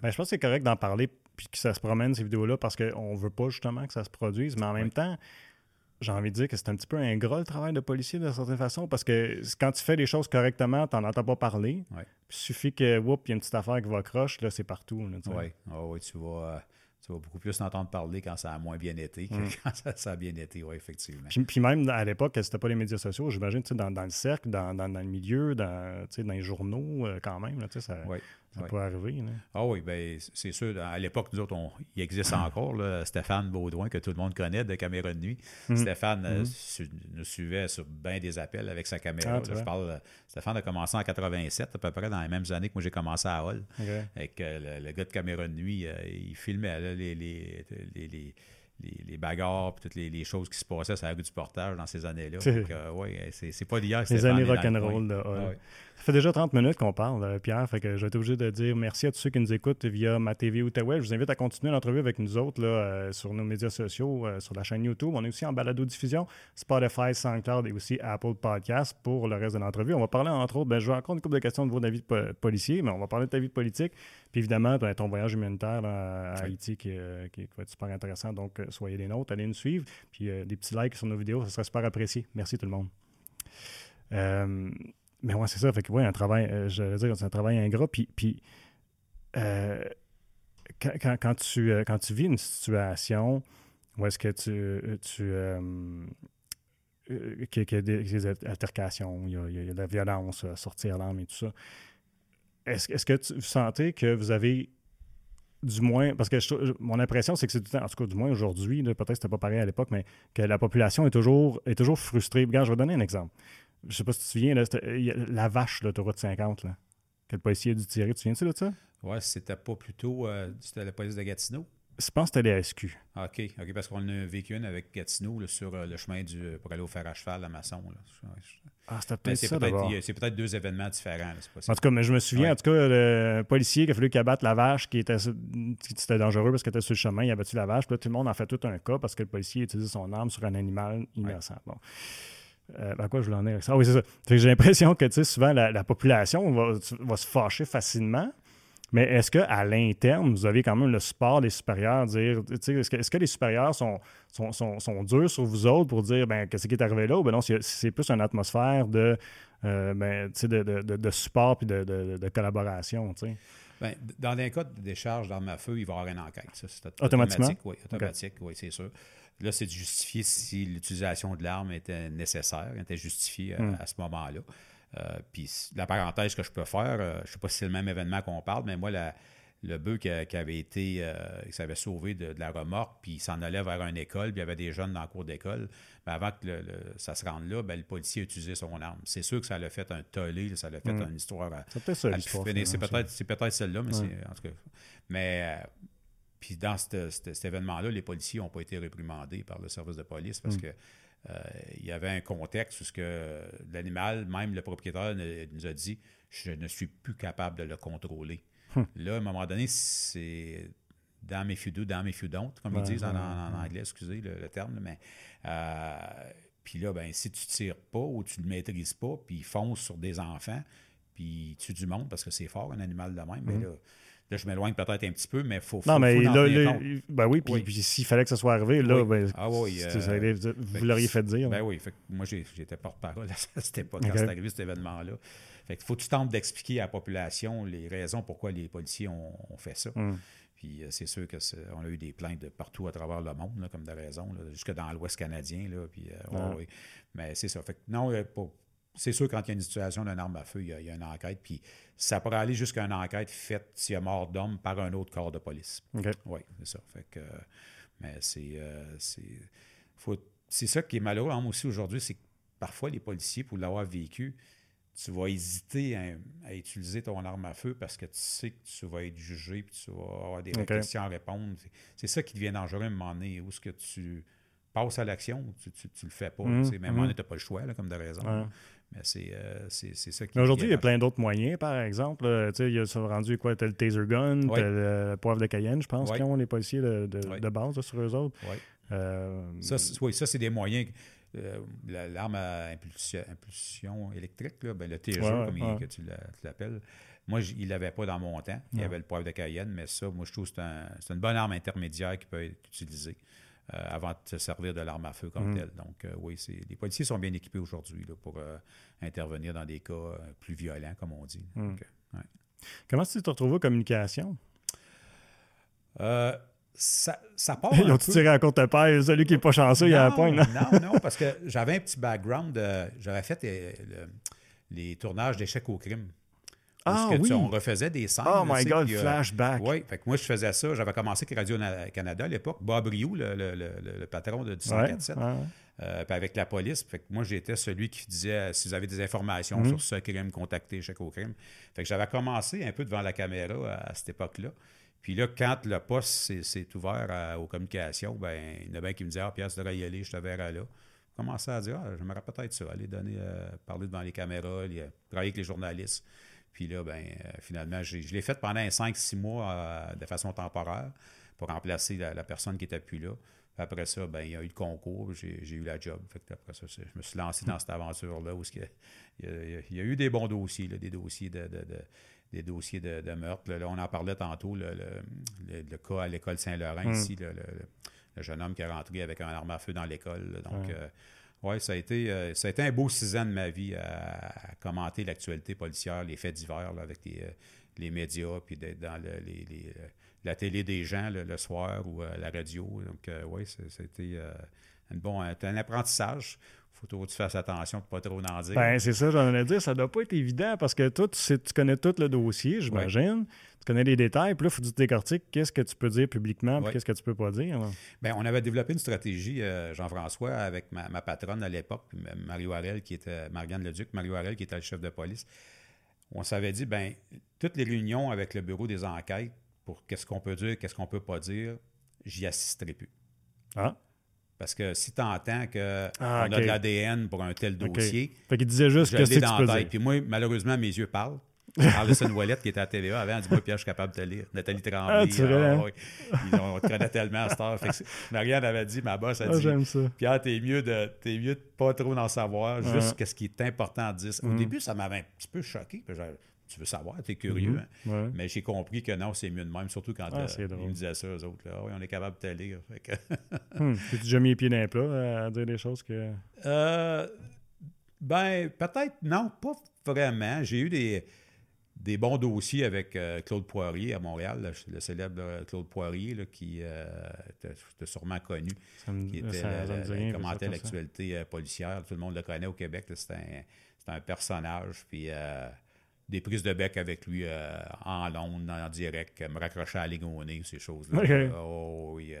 Ben, je pense que c'est correct d'en parler puis que ça se promène, ces vidéos-là, parce qu'on ne veut pas justement que ça se produise, mais en même temps j'ai envie de dire que c'est un petit peu ingrat le travail de policier d'une certaine façon parce que quand tu fais les choses correctement, tu n'en entends pas parler. Il suffit que, il y a une petite affaire qui va croche, là, c'est partout. Oui, oh, tu vas tu vas beaucoup plus entendre parler quand ça a moins bien été que mm. quand ça, a bien été, oui, effectivement. Puis, même à l'époque, c'était pas les médias sociaux, j'imagine, dans, dans le cercle, dans, dans, le milieu, dans, dans les journaux, euh, quand même, là, ça, oui. Ça peut arriver. Ah oui, bien, c'est sûr. À l'époque, nous autres, il existe encore Stéphane Baudouin, que tout le monde connaît, de Caméra de nuit. Mhm. Stéphane euh, mhm. nous suivait sur bien des appels avec sa caméra. Ah, je parle, Stéphane a commencé en 87, à peu près dans les mêmes années que moi j'ai commencé à Hall. Avec euh, le, gars de Caméra de nuit, euh, il filmait les, les, les les, bagarres et toutes les, choses qui se passaient sur la rue du portage dans ces années-là. Euh, oui, c'est pas d'hier. Les années rock'n'roll. de Ça fait déjà 30 minutes qu'on parle, euh, Pierre. Fait que je vais être obligé de dire merci à tous ceux qui nous écoutent via ma TV ou ta web. Je vous invite à continuer l'entrevue avec nous autres là, euh, sur nos médias sociaux, sur la chaîne YouTube. On est aussi en balado-diffusion, Spotify, SoundCloud et aussi Apple Podcast pour le reste de l'entrevue. On va parler entre autres, ben, je vais encore une couple de questions de vos avis de policier, mais on va parler de ta vie de politique. Puis évidemment, ben, ton voyage humanitaire à Haïti qui, qui, va être super intéressant. Donc, soyez des nôtres, allez nous suivre. Puis euh, des petits likes sur nos vidéos, ça serait super apprécié. Merci tout le monde. Euh, mais ouais, c'est ça. Fait que, ouais, un travail, euh, je veux dire, c'est un travail ingrat. Puis, puis quand, quand, tu, quand tu vis une situation où est-ce que tu. tu qu'il y, a des, altercations, il y a, il y a, de la violence, sortir l'arme et tout ça. Est-ce est que tu, vous que vous avez du moins, parce que mon impression, c'est que c'est le temps, en tout cas, du moins aujourd'hui, peut-être que c'était pas pareil à l'époque, mais que la population est toujours, est toujours frustrée. Regarde, je vais donner un exemple. Je sais pas si tu te souviens, là, la vache, l'autoroute 50, là, que le policier a dû tirer. Tu te souviens de ça? Ouais, c'était pas plutôt. Euh, c'était la police de Gatineau. Je pense que c'était les SQ. Ah, OK, OK, parce qu'on a vécu une avec Gatineau sur euh, le chemin du, pour aller au fer à cheval à Maçon. Là. Ah, c'était peut-être ça. c'est peut-être deux événements différents. en tout cas, mais je me souviens, en tout cas, le policier qui a fallu qu'il abatte la vache, qui était, c'était dangereux parce qu'elle était sur le chemin, il a battu la vache. Puis là, tout le monde en fait tout un cas parce que le policier utilise son arme sur un animal innocent. Bon. Euh, à quoi je voulais en ça? Ah oui, c'est ça. j'ai l'impression que souvent, la, la population va, va, se fâcher facilement mais est-ce qu'à l'interne, vous avez quand même le support des supérieurs, dire, est-ce que, est que, les supérieurs sont, sont, sont, durs sur vous autres pour dire, ben, qu'est-ce qui est arrivé là? Ou ben non, c'est plus une atmosphère de, euh, ben, de, de, de, support et de, collaboration, ben, dans les cas de décharge d'armes à feu, il va y avoir une enquête. Ça, Automatiquement? Automatique, oui, automatique, oui, c'est sûr. Là, c'est de justifier si l'utilisation de l'arme était nécessaire, était justifiée à, hmm. à ce moment-là. Euh, puis la parenthèse que je peux faire, euh, je ne sais pas si c'est le même événement qu'on parle, mais moi, la, le bœuf qui, avait été, euh, qui s'avait sauvé de, la remorque, puis il s'en allait vers une école, puis il y avait des jeunes dans la cour d'école. Mais avant que ça se rende là, ben, le policier a utilisé son arme. C'est sûr que ça l'a fait un tollé, ça l'a fait mm. une histoire à. C'est peut-être ça, C'est peut-être celle-là, mais c'est. En tout cas. Mais. Puis dans cet événement-là, les policiers n'ont pas été réprimandés par le service de police parce mm. que euh, il y avait un contexte où ce que l'animal, même le propriétaire nous a dit, je ne suis plus capable de le contrôler. Hum. Là, à un moment donné, c'est dans mes few dans mes few comme ils disent en, anglais, excusez le, terme, mais euh, puis là, ben, si tu ne tires pas ou tu ne le maîtrises pas, puis il fonce sur des enfants, puis tue du monde parce que c'est fort, un animal de même, mais hum. là, Là, je m'éloigne peut-être un petit peu, mais il faut, faut, Non, mais là, ben oui, puis, s'il fallait que ça soit arrivé, là, ben, ah, oui, euh, vous l'auriez fait dire. Ben oui, fait moi, j'étais porte-parole à (laughs) cette époque, quand c'est arrivé cet événement-là. Fait faut que tu tentes d'expliquer à la population les raisons pourquoi les policiers ont, fait ça. Hum. Puis euh, c'est sûr qu'on a eu des plaintes de partout à travers le monde, comme de raison, jusque dans l'Ouest canadien. Là, puis, euh, oui. Mais c'est ça. Fait non, c'est sûr, quand il y a une situation d'une arme à feu, il y, a, une enquête. Puis ça pourrait aller jusqu'à une enquête faite s'il y a mort d'homme par un autre corps de police. Oui, c'est ça. Fait que, mais c'est. Euh, c'est ça qui est malheureux hein, aussi aujourd'hui, c'est que parfois les policiers, pour l'avoir vécu, tu vas hésiter à, utiliser ton arme à feu parce que tu sais que tu vas être jugé puis tu vas avoir des questions à répondre. C'est ça qui devient dangereux à un moment donné. Où est-ce que tu passes à l'action, tu, tu, le fais pas. Mmh, mais mmh. tu n'as pas le choix, comme de raison. Mais euh, c'est ça qui. Aujourd'hui, il y a plein d'autres moyens, par exemple. sais, il y a rendu quoi Tu as le taser gun, tu as le poivre de Cayenne, je pense, qui ont les policiers de, de, base sur eux autres. Euh, ça, oui, ça, c'est des moyens. Euh, l'arme à impulsion, électrique, là, ben, le taser, comme que tu l'appelles. Moi, il ne l'avait pas dans mon temps. Il y avait le poivre de Cayenne, mais ça, moi, je trouve que c'est un, une bonne arme intermédiaire qui peut être utilisée. Euh, avant de se servir de l'arme à feu comme mm. telle. Donc, euh, oui, les policiers sont bien équipés aujourd'hui pour euh, intervenir dans des cas plus violents, comme on dit. Mm. Comment tu te retrouves en communication? ça, ça part. (laughs) Ils ont tiré à père, celui qui n'est pas chanceux, il a un point. Non, non, (laughs) parce que j'avais un petit background. j'avais fait les tournages d'échecs au crime. Ah, oui. on refaisait des scènes. Oh my God, flashback. Oui, fait que moi, je faisais ça. J'avais commencé avec Radio-Canada à l'époque. Bob Rioux, le, le, le, patron de 147, euh, puis avec la police. Fait que moi, j'étais celui qui disait euh, si vous avez des informations mhm. sur ce crime, contactez Check au crime. Fait que j'avais commencé un peu devant la caméra à, cette époque-là. Puis là, quand le poste s'est ouvert aux communications, ben, il y en a bien qui me disaient Ah, Pierre, tu devrais y aller, je te verrai là. J'ai commencé à dire Ah, j'aimerais peut-être ça, aller donner, euh, parler devant les caméras, travailler avec les journalistes. Puis là, ben, euh, finalement, je l'ai fait pendant 5-6 mois euh, de façon temporaire pour remplacer la, personne qui n'était plus là. après ça, ben, il y a eu le concours, j'ai eu la job. après ça, je me suis lancé dans cette aventure-là où il, y a, eu des bons dossiers, des dossiers de, des dossiers de, meurtre. Là, on en parlait tantôt, le, cas à l'école Saint-Laurent, hmm. ici, le, jeune homme qui est rentré avec un arme à feu dans l'école. Donc, euh, oui, ça, a été, euh, ça a été un beau six ans de ma vie à, commenter l'actualité policière, les faits divers avec les, euh, médias, puis d'être dans les, euh, la télé des gens le, soir ou la radio. Donc, oui, ça, a été un, bon, un apprentissage faut que tu fasses attention pour pas trop en dire. Ben, c'est ça, j'en ai dire. Ça doit pas être évident parce que toi, tu, tu connais tout le dossier, j'imagine. Tu connais les détails. Puis là, il faut que tu décortiques qu'est-ce que tu peux dire publiquement et qu'est-ce que tu peux pas dire. Bien, on avait développé une stratégie, euh, Jean-François, avec ma, patronne à l'époque, Mario Harel, qui était Marianne Leduc, Mario Harel, qui était le chef de police. On s'avait dit, ben toutes les réunions avec le bureau des enquêtes pour qu'est-ce qu'on peut dire, qu'est-ce qu'on peut pas dire, j'y assisterai plus. Ah. Parce que si tu entends qu'on ah, a de l'ADN pour un tel dossier. Fait qu'il disait juste que c'est dans la tête. Puis moi, malheureusement, mes yeux parlent. (laughs) Alison Ouellette, qui était à TVA avant, dit Moi, Pierre, je suis capable de te lire. Nathalie Tremblay. Ah, tu ah, hein? ils ont, on te connaît tellement à cette heure. Marianne avait dit Ma boss a ah, dit Pierre, t'es mieux, de, es mieux de pas trop en savoir, juste ce qui est important à dire. Au mm. début, ça m'avait un petit peu choqué tu veux savoir, tu es curieux. Mhm. Hein. Mais j'ai compris que non, c'est mieux de même, surtout quand ah, euh, ils me disaient ça, eux autres. Là. oui, on est capable de te lire. Que... (laughs) Hmm. Tu déjà mis les pieds dans les plats à dire des choses que. Euh, ben, peut-être, non, pas vraiment. J'ai eu des, des bons dossiers avec euh, Claude Poirier à Montréal, le, célèbre Claude Poirier, là, qui était sûrement connu, qui était, commentait l'actualité policière. Tout le monde le connaît au Québec. C'est un, un, personnage. Puis des prises de bec avec lui en Londres, en direct, me raccrocher à la ces choses-là. Oh, oui,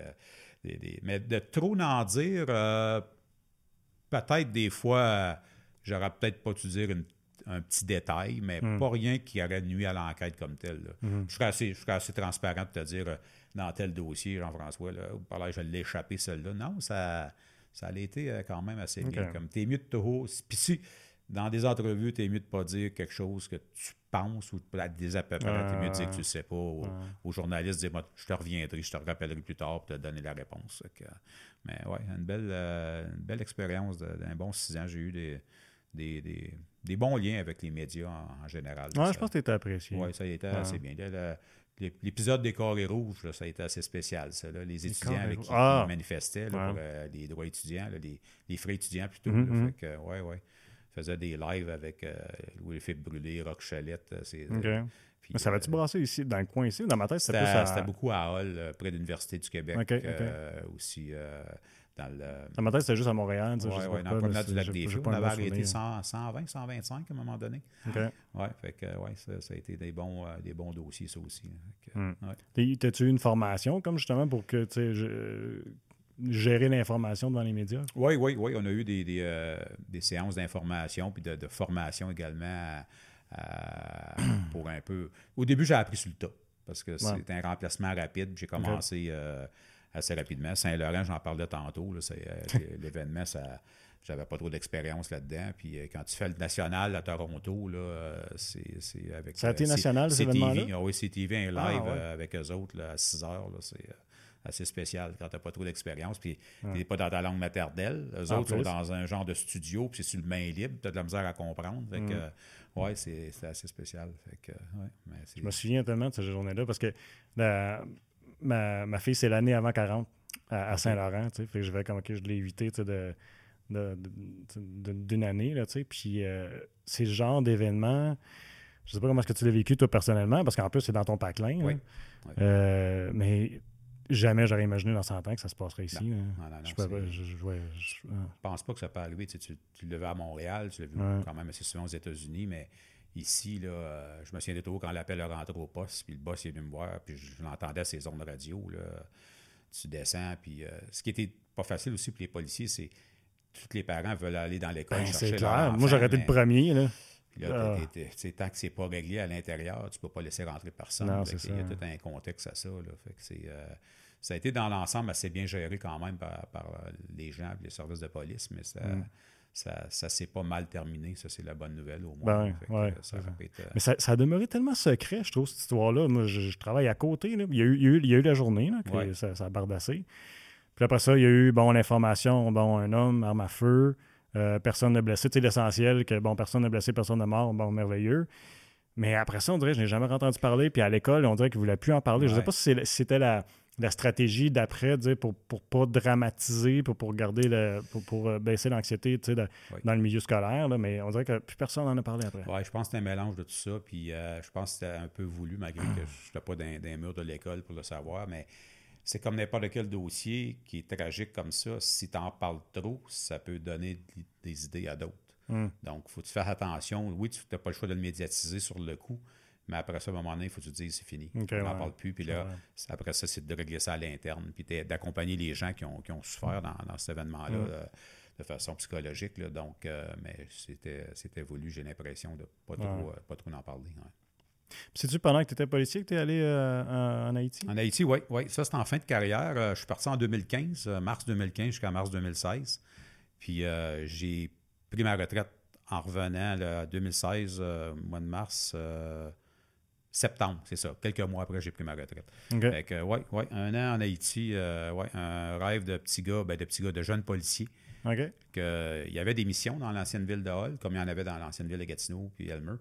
mais de trop n'en dire, peut-être des fois, j'aurais peut-être pas dû dire un petit détail, mais hmm. pas rien qui aurait nuit à l'enquête comme telle. Hmm. Je, serais assez, assez, transparent de te dire, euh, dans tel dossier, Jean-François, là, je l'ai échappé celle-là. Non, ça, ça a été euh, quand même assez bien. Comme t'es mieux de te Puis si, dans des entrevues, t'es mieux de pas dire quelque chose que tu penses ou à des à peu près, t'es mieux de dire que tu ne sais pas. Aux, journalistes, dire, moi, je te reviendrai, je te rappellerai plus tard pour te donner la réponse. mais ouais, une belle, euh, une belle expérience d'un bon six ans. J'ai eu des des, des, bons liens avec les médias en, général. Ouais, je pense que tu étais apprécié. Oui, ça a été assez bien. L'épisode des Corps et Rouges, ça a été assez spécial. Ça, Les étudiants avec qui, ah! manifestaient pour euh, les droits étudiants, les, les, frais étudiants plutôt. Mm ouais, ouais. Faisait des lives avec euh, Louis-Philippe Brûlé, Rock Chalette. Euh, mais ça va-tu brasser ici, dans le coin ici? Dans ma tête, c'était C'était beaucoup à Hall, près de l'Université du Québec. aussi dans le... Dans ma tête, c'était juste à Montréal. Oui, ouais, dans le promenade du lac des Feux. On avait arrêté 100, 120, 125 à un moment donné. Oui, fait que, ouais, ça, ça, a été des bons, euh, des bons dossiers, ça aussi. Hmm. T'as-tu eu une formation, comme justement, pour que tu sais, gérer l'information devant les médias? Oui, oui, oui. On a eu des, des, euh, des séances d'information puis de, de, formation également (clears throat) pour un peu. Au début, j'ai appris sur le tas parce que c'était un remplacement rapide. J'ai commencé. Euh, assez rapidement. Saint-Laurent, j'en parlais tantôt. Euh, (laughs) l'événement, ça. J'avais pas trop d'expérience là-dedans. Puis euh, quand tu fais le national à Toronto, là, euh, c'est avec. Ça a été national, cet événement-là? Ah oui, CTV, un live ah, avec eux autres à 6 heures. C'est assez spécial quand tu n'as pas trop d'expérience. Puis tu n'es pas dans ta langue maternelle. Eux autres sont dans un genre de studio, puis c'est sur le main libre. Tu as de la misère à comprendre. Fait que, mm. ouais, c'est assez spécial. Fait que, ouais, je me souviens tellement de cette journée-là parce que ma, ma fille, c'est l'année avant 40 à, Saint-Laurent. Fait que je vais comme que je l'ai évité de, d'une année. Là, puis euh, c'est le genre d'événement. Je sais pas comment est-ce que tu l'as vécu toi personnellement, parce qu'en plus, c'est dans ton paclin. Oui. Euh, mais jamais j'aurais imaginé dans 100 ans que ça se passerait ici. Non, non, non, je, ne pense pas que ça peut arriver. Tu, tu, tu l'as vu à Montréal, tu l'as vu quand même assez souvent aux États-Unis, mais Ici, là, euh, je me souviens de tout quand l'appel est rentré au poste, puis le boss est venu me voir, puis je, l'entendais à ses ondes radio. Là. Tu descends, puis euh, ce qui était pas facile aussi pour les policiers, c'est tous les parents veulent aller dans l'école ben, chercher clair. Moi, j'aurais été le premier. Là. Là, ah. tant que c'est pas réglé à l'intérieur, tu peux pas laisser rentrer personne. il y a tout un contexte à ça. Là. Fait que euh, ça a été dans l'ensemble assez bien géré quand même par, les gens et les services de police, mais ça, mm ça, ça s'est pas mal terminé. Ça, c'est la bonne nouvelle au moins. Ben, ouais, ça euh, Mais ça, a demeuré tellement secret, je trouve, cette histoire-là. Moi, je, travaille à côté. Il, y a eu, il, y a eu, la journée, là, ça, ça, a bardassé. Puis après ça, il y a eu bon, l'information, bon, un homme, arme à feu, euh, personne n'a blessé. Sais, l'essentiel, que bon, personne n'a blessé, personne n'a mort, bon, merveilleux. Mais après ça, on dirait, je n'ai jamais entendu parler. Puis à l'école, on dirait qu'ils ne voulaient plus en parler. Je ne sais pas si c'était la, la stratégie d'après, pour ne pas dramatiser, pour, pour garder le, pour, euh, baisser l'anxiété dans le milieu scolaire, là, mais on dirait que plus personne n'en a parlé après. Oui, je pense que c'est un mélange de tout ça, puis euh, je pense que c'était un peu voulu, malgré que je n'étais pas dans, dans les murs de l'école pour le savoir, mais c'est comme n'importe quel dossier qui est tragique comme ça, si tu en parles trop, ça peut donner des idées à d'autres. Hmm. Donc, il faut faire attention. Oui, tu n'as pas le choix de le médiatiser sur le coup, mais après ça, à un moment donné, il faut que tu te dises c'est fini. on n'en parle plus. Puis là, après ça, c'est de régler ça à l'interne. Puis d'accompagner les gens qui ont, qui ont souffert dans, dans cet événement-là euh, de façon psychologique. Là. Donc, euh, mais c'était voulu, j'ai l'impression, de pas trop, euh, pas trop en parler. C'est-tu pendant que tu étais policier que tu es allé en, Haïti? En Haïti, oui. oui. Ça, c'était en fin de carrière. je suis parti en 2015, mars 2015 jusqu'à mars 2016. Puis j'ai pris ma retraite en revenant en 2016, mois de mars septembre, c'est ça. Quelques mois après, j'ai pris ma retraite. Fait que, ouais, ouais, un an en Haïti, euh, ouais, un rêve de petit gars, ben, de petit gars, de jeune policier. Que, il y avait des missions dans l'ancienne ville de Hall, comme il y en avait dans l'ancienne ville de Gatineau puis Elmer.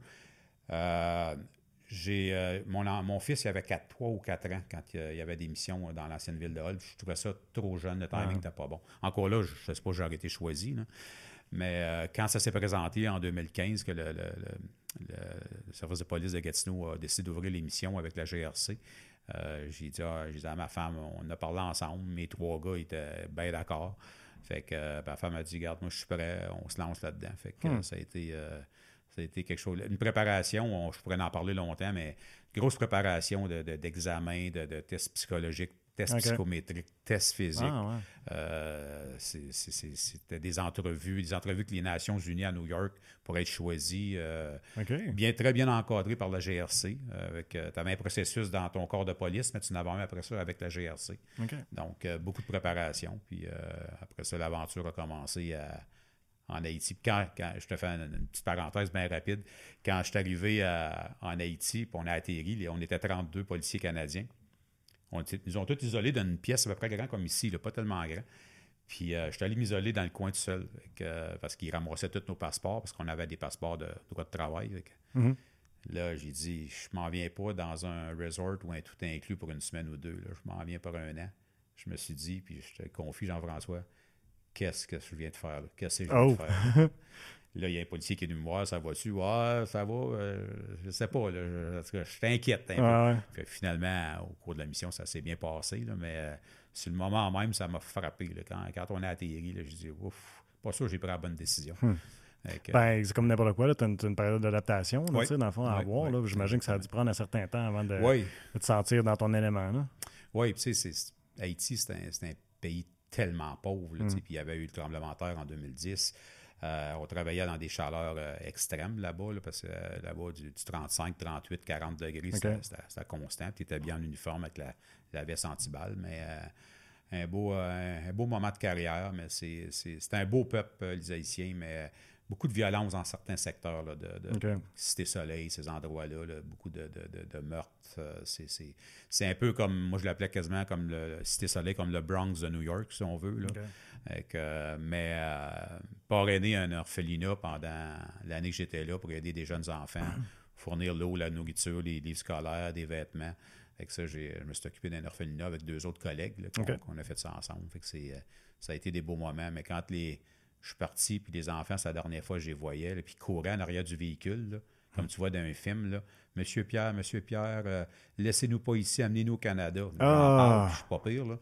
Euh, j'ai, euh, mon, mon, fils, il avait 4, 3 ou 4 ans quand il y avait des missions dans l'ancienne ville de Hall. Je trouvais ça trop jeune, le timing n'était pas bon. Encore là, je ne sais pas si j'aurais été choisi. Mais quand ça s'est présenté en 2015, que le le, service de police de Gatineau a décidé d'ouvrir l'émission avec la GRC. Euh, j'ai, dit, ah, dit, à ma femme, on a parlé ensemble, mes trois gars étaient bien d'accord. Fait que euh, ma femme a dit, garde, moi je suis prêt, on se lance là-dedans. Fait que hmm. ça a été. Ça a été quelque chose. Une préparation, je pourrais en parler longtemps, mais grosse préparation d'examen, de, de, tests psychologiques, tests psychométriques, tests physiques. Ah, euh, c'était des entrevues, des entrevues que les Nations Unies à New York pour être choisies, euh, bien, très bien encadrées par la GRC. Euh, tu avais un processus dans ton corps de police, mais tu n'avais même après ça avec la GRC. Donc, beaucoup de préparation. Puis après ça, l'aventure a commencé en Haïti. Quand, je te fais une, petite parenthèse bien rapide, quand je suis arrivé en Haïti, puis on a atterri, on était 32 policiers canadiens. On ils ont tous isolés dans une pièce à peu près grande comme ici, pas tellement grand. Puis euh, je suis allé m'isoler dans le coin tout seul parce qu'ils ramassaient tous nos passeports parce qu'on avait des passeports de droit de travail. Mm-hmm. Là, j'ai dit, je m'en viens pas dans un resort ou un tout inclus pour une semaine ou deux. Je m'en viens pour un an. Je me suis dit, puis je te confie, Jean-François, qu'est-ce que je viens de faire? Qu'est-ce que je viens de oh! faire? (laughs) Là, il y a un policier qui est venu me voir, ça va-tu? Ouais, ça va, euh, je sais pas. Là, je, je t'inquiète un peu. finalement, au cours de la mission, ça s'est bien passé, mais euh, sur le moment même, ça m'a frappé. Quand, quand, on a atterri, je dis ouf, pas sûr que j'ai pris la bonne décision. Hmm. Ben, c'est comme n'importe quoi, tu as, une période d'adaptation, dans le fond, à avoir. J'imagine que ça a dû prendre un certain temps avant de, te sentir dans ton élément. Oui, tu sais, Haïti, c'est un, un, pays tellement pauvre. Hmm. Puis il y avait eu le tremblement de terre en 2010. Euh, on travaillait dans des chaleurs euh, extrêmes là-bas, parce que euh, là-bas, du, 35, 38, 40 degrés, c'était constant. Tu étais bien en uniforme avec la, la veste anti-balle, mais un, beau, un beau moment de carrière. Mais c'est un beau peuple, les Haïtiens, mais beaucoup de violence dans certains secteurs de, de Cité Soleil, ces endroits-là, beaucoup de, de meurtres. c'est un peu comme, moi je l'appelais quasiment comme le Cité Soleil, comme le Bronx de New York, si on veut. Là mais euh, parrainer un orphelinat pendant l'année que j'étais là pour aider des jeunes enfants, (clears throat) fournir l'eau, la nourriture, les livres scolaires, des vêtements. Avec ça, je me suis occupé d'un orphelinat avec deux autres collègues qu'on a fait ça ensemble. Fait que euh, ça a été des beaux moments. Mais quand les, je suis parti, puis les enfants, c'est la dernière fois que je les voyais, puis ils couraient en arrière du véhicule, comme tu vois dans un film. Là. Monsieur Pierre, Monsieur Pierre, euh, laissez-nous pas ici, amenez-nous au Canada. Ah. Je suis pas pire. Là.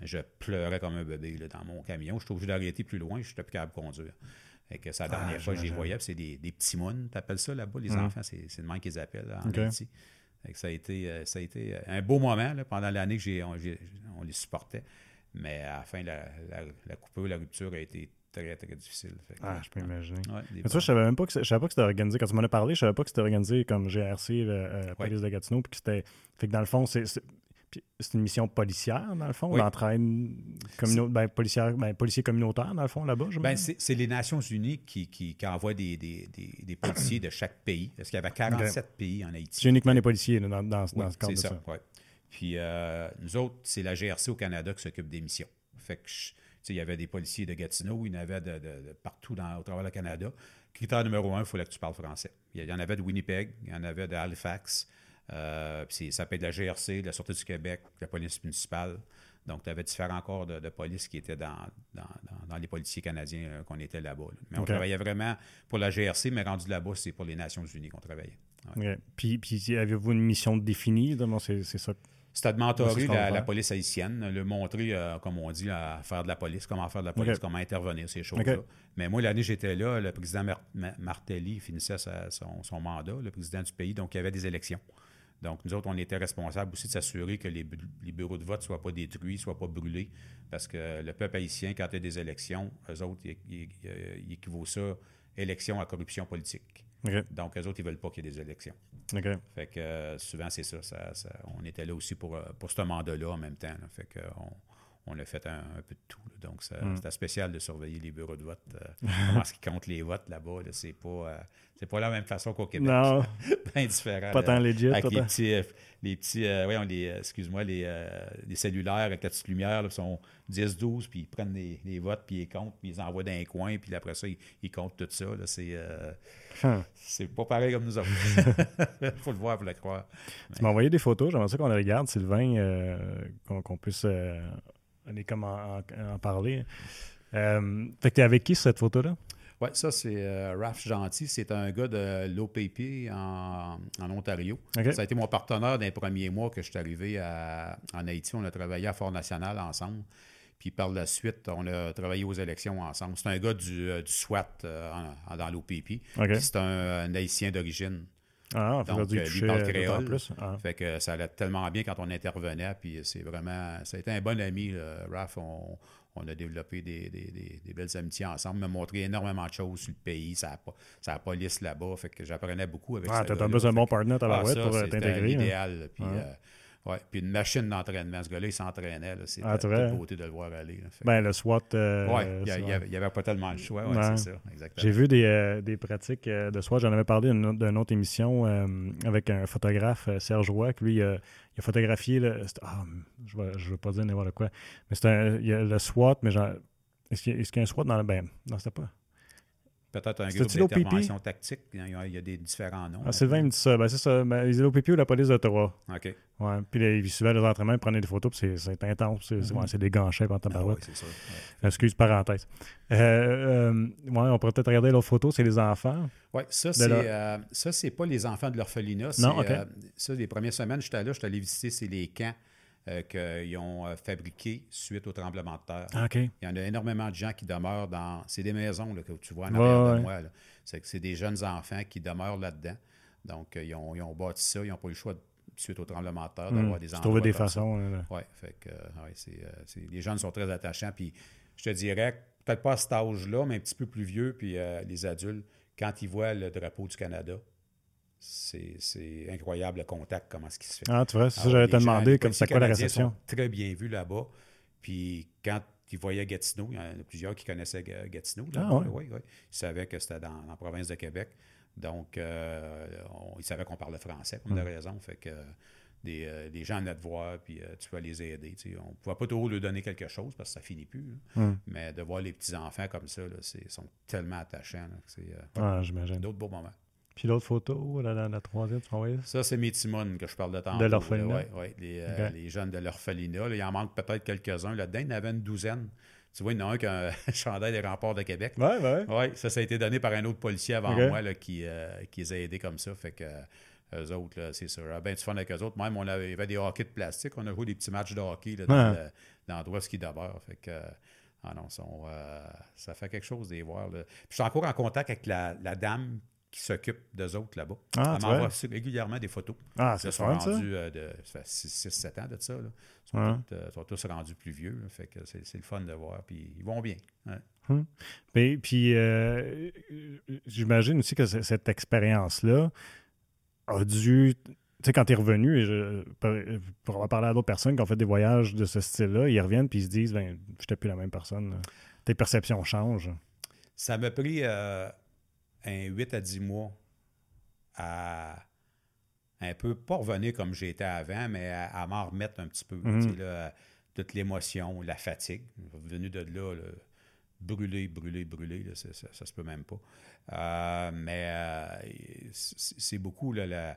Je pleurais comme un bébé dans mon camion. Je suis obligé d'arrêter plus loin, je suis plus capable de conduire. Et que la dernière ah, fois que je les voyais, c'est des, des, petits mounes, tu appelles ça là-bas, les mm. enfants, c'est le même qu'ils appellent en Haïti. ça, a été, euh, ça a été un beau moment pendant l'année que on, on, les supportait. Mais à la fin, la, la, la coupure, la rupture a été très, très difficile. ah, je peux imaginer. mais je savais même pas que, je savais pas que c'était organisé. Quand tu m'en as parlé, je savais pas que c'était organisé comme GRC, la euh, police de Gatineau, puis que c'était. Fait que dans le fond, c'est c'est une mission policière, dans le fond, d'entraîne ben, policière, ben, policier communautaire, dans le fond, là-bas? Ben, c'est les Nations unies qui, qui, envoient des, des, des, policiers de chaque pays. Parce qu'il y avait 47 pays en Haïti. C'est uniquement des policiers dans, dans, ce cadre de ça. ça. Puis euh, nous autres, c'est la GRC au Canada qui s'occupe des missions. Fait que, il y avait des policiers de Gatineau, il y en avait de, partout dans, au travers du Canada. Critère numéro un, il fallait que tu parles français. Il y en avait de Winnipeg, il y en avait de Halifax, euh, ça peut être la GRC, la Sûreté du Québec, la police municipale. Donc, tu avais différents corps de, police qui étaient dans, dans, les policiers canadiens euh, qu'on était là-bas. Mais on travaillait vraiment pour la GRC, mais rendu là-bas, c'est pour les Nations unies qu'on travaillait. Puis, puis avez-vous une mission définie? C'est ça? C'était de mentorer la, police haïtienne, le montrer, euh, comme on dit, à faire de la police, comment faire de la police, comment intervenir, ces choses-là. Mais moi, l'année j'étais là, le président Martelly finissait son, son, mandat, le président du pays, donc il y avait des élections. Donc, nous autres, on était responsables aussi de s'assurer que les, bureaux de vote ne soient pas détruits, ne soient pas brûlés, parce que le peuple haïtien, quand il y a des élections, eux autres, ils, équivaut ça élection à corruption politique. Donc, eux autres, ils ne veulent pas qu'il y ait des élections. Fait que euh, souvent, c'est ça, On était là aussi pour, euh, pour ce mandat-là en même temps. Fait que on a fait un, peu de tout. Donc, hmm. c'était spécial de surveiller les bureaux de vote. Euh, (laughs) ce qui compte les votes là-bas, c'est pas, euh, c'est pas la même façon qu'au Québec. Non. (laughs) bien différent. Pas tant legit. Avec les petits, euh, les petits les, excuse-moi, les, les, cellulaires avec la petite lumière, sont 10-12, puis ils prennent les, votes, puis ils comptent, puis ils envoient dans un coin, puis après ça, ils, comptent tout ça. c'est, hein. c'est pas pareil comme nous autres. Il (laughs) faut le voir pour le croire. Tu m'as envoyé des photos, j'aimerais ça qu'on les regarde, Sylvain, qu'on, puisse est comme en, parler. Euh, fait que es avec qui cette photo-là? Oui, ça, c'est euh, Raph Gentil. C'est un gars de l'OPP en, Ontario. Ça a été mon partenaire d'un premier mois que je suis arrivé en Haïti. On a travaillé à Fort National ensemble. Puis par la suite, on a travaillé aux élections ensemble. C'est un gars du, du SWAT dans l'OPP. C'est un, Haïtien d'origine. Ah, Donc, dû lui parle créole. Plus. Ah. Fait que ça allait tellement bien quand on intervenait. Puis c'est vraiment... Ça a été un bon ami, Raph. On, on a développé des, des, des, belles amitiés ensemble, m'a montré énormément de choses sur le pays, ça a, pas lisse là-bas, fait que j'apprenais beaucoup avec ah, tu as besoin d'un bon partenaire à la ah, pour euh, t'intégrer. C'était idéal. Puis, euh, Ouais, puis une machine d'entraînement. Ce gars-là, il s'entraînait. C'était ah, une beauté de le voir aller. Ben, le SWAT. Euh, oui, il n'y avait, pas tellement le choix. Ouais, c'est ça, exactement. J'ai vu des, euh, des pratiques euh, de SWAT. J'en avais parlé d'une autre émission avec un photographe, Serge Roy, qui lui, il a photographié. ah, je ne veux, pas dire n'importe quoi. Mais c'est le SWAT, mais genre. Est-ce qu'il y, a un SWAT dans le. Ben, non, c'était pas peut-être un groupe d'intervention tactique. Il y, a, des différents noms. Ah, Sylvain me dit ça. Ben, c'est ça. Ben, les OPP ou la police d'Ottawa. OK. Ouais. Puis ils suivaient les entraînements, ils prenaient des photos, puis c'est intense. C'est mm -hmm. des ganchets pendant ta ah, ouais, c'est ça. Excuse, parenthèse. Euh, euh, ouais, on pourrait peut-être regarder l'autre photo, c'est les enfants. Oui, ça, c'est euh, ça, c'est pas les enfants de l'orphelinat. Non, OK. Euh, ça, les premières semaines, j'étais là, j'étais allé visiter, c'est les camps euh, qu'ils ont euh, fabriqué suite au tremblement de terre. Ah, Il y en a énormément de gens qui demeurent dans. C'est des maisons là, que tu vois en arrière de moi. C'est que c'est des jeunes enfants qui demeurent là-dedans. Donc, euh, ils, ont, ils, ont, bâti ça. Ils n'ont pas eu le choix, suite au tremblement de terre, hmm. d'avoir des enfants. Trouver des façons. Oui, fait que les jeunes sont très attachants. Puis, je te dirais, peut-être pas à cet âge-là, mais un petit peu plus vieux, puis les adultes, quand ils voient le drapeau du Canada, c'est incroyable le contact, comment ce qui se fait. Ah, tu vois, c'est ça, j'allais te demander, comme c'est quoi la réception? très bien vu là-bas. Puis quand ils voyaient Gatineau, il y en a plusieurs qui connaissaient Gatineau. ah, ouais. oui, oui. Ils savaient que c'était dans, la province de Québec. Donc, euh, ils savaient qu'on parlait français, pour une mm. raison. Fait que des, euh, des gens à te voir, puis euh, tu vas les aider. On ne pouvait pas toujours leur donner quelque chose parce que ça finit plus. Mm. Mais de voir les petits-enfants comme ça, ils sont tellement attachants. C'est ah, j'imagine. D'autres beaux moments. Puis l'autre photo, la, la, troisième, tu m'as Ça, c'est mes Timon que je parle de temps. De l'orphelinat. Oui, ouais, les, euh, les, jeunes de l'orphelinat. Il en manque peut-être quelques-uns. Là-dedans, il y en avait une douzaine. Tu vois, il y en a un qui a un (laughs) chandail des remparts de Québec. Oui, oui. Oui, ça, ça a été donné par un autre policier avant moi là, qui, euh, qui les a aidés comme ça. Fait que euh, eux autres, c'est sûr. Ah, ben, tu fun avec eux autres. Même, on avait, il y avait des hockey de plastique. On a joué des petits matchs de hockey là, dans, l'endroit ski d'abord. Fait que. Ah non, ça fait quelque chose de les voir. Là. Puis je suis encore en contact avec la, la dame qui s'occupent d'eux autres là-bas. Ah, Elle m'envoie régulièrement des photos. Ah, c'est ça. rendus euh, de, ça fait 6-7 ans de ça. Là. Ils sont, ah. tous, euh, sont, tous, rendus plus vieux. fait que c'est, le fun de voir. Puis ils vont bien. Hum. puis euh, j'imagine aussi que cette expérience-là a dû tu sais, quand tu es revenu, et je, pour avoir parlé à d'autres personnes qui ont fait des voyages de ce style-là, ils reviennent puis ils se disent, ben, je n'étais plus la même personne. Tes perceptions changent. Ça m'a pris un 8 à 10 mois à un peu, pas revenir comme j'étais avant, mais à, m'en remettre un petit peu. Mhm. toute l'émotion, la fatigue. Venu de là, brûler, brûler, brûler, ça, ça, se peut même pas. Euh, mais euh, c'est beaucoup là,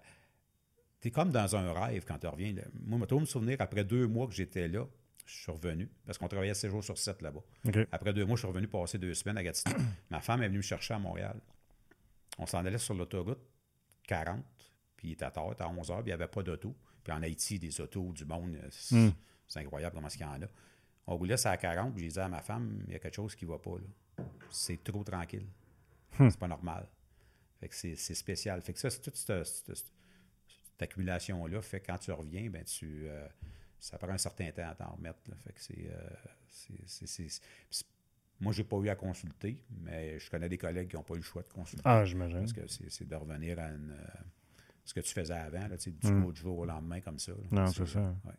tu es comme dans un rêve quand tu reviens. Moi, je me souvenir, après deux mois que j'étais là, je suis revenu, parce qu'on travaillait 7 jours sur 7 là-bas. Après deux mois, je suis revenu passer deux semaines à Gatineau. (clears throat) Ma femme est venue me chercher à Montréal on s'en allait sur l'autoroute 40, puis il était à tard, à 11 heures, puis il n'y avait pas d'auto. Puis en Haïti, des autos du monde, hmm. c'est incroyable comment ce qu'il y en a. On roulait ça à 40, puis j'ai dit à ma femme, il y a quelque chose qui ne va pas, là. C'est trop tranquille. Hmm. C'est pas normal. Fait que c'est spécial. Fait que ça, c'est toute cette, accumulation-là. Fait que quand tu reviens, ben tu... Euh, ça prend un certain temps à t'en remettre. Fait que c'est... Euh, moi, je n'ai pas eu à consulter, mais je connais des collègues qui n'ont pas eu le choix de consulter. Ah, j'imagine. Parce que c'est de revenir à euh, ce que tu faisais avant, là, du mm. jour au lendemain comme ça. non, c'est ça. Ouais.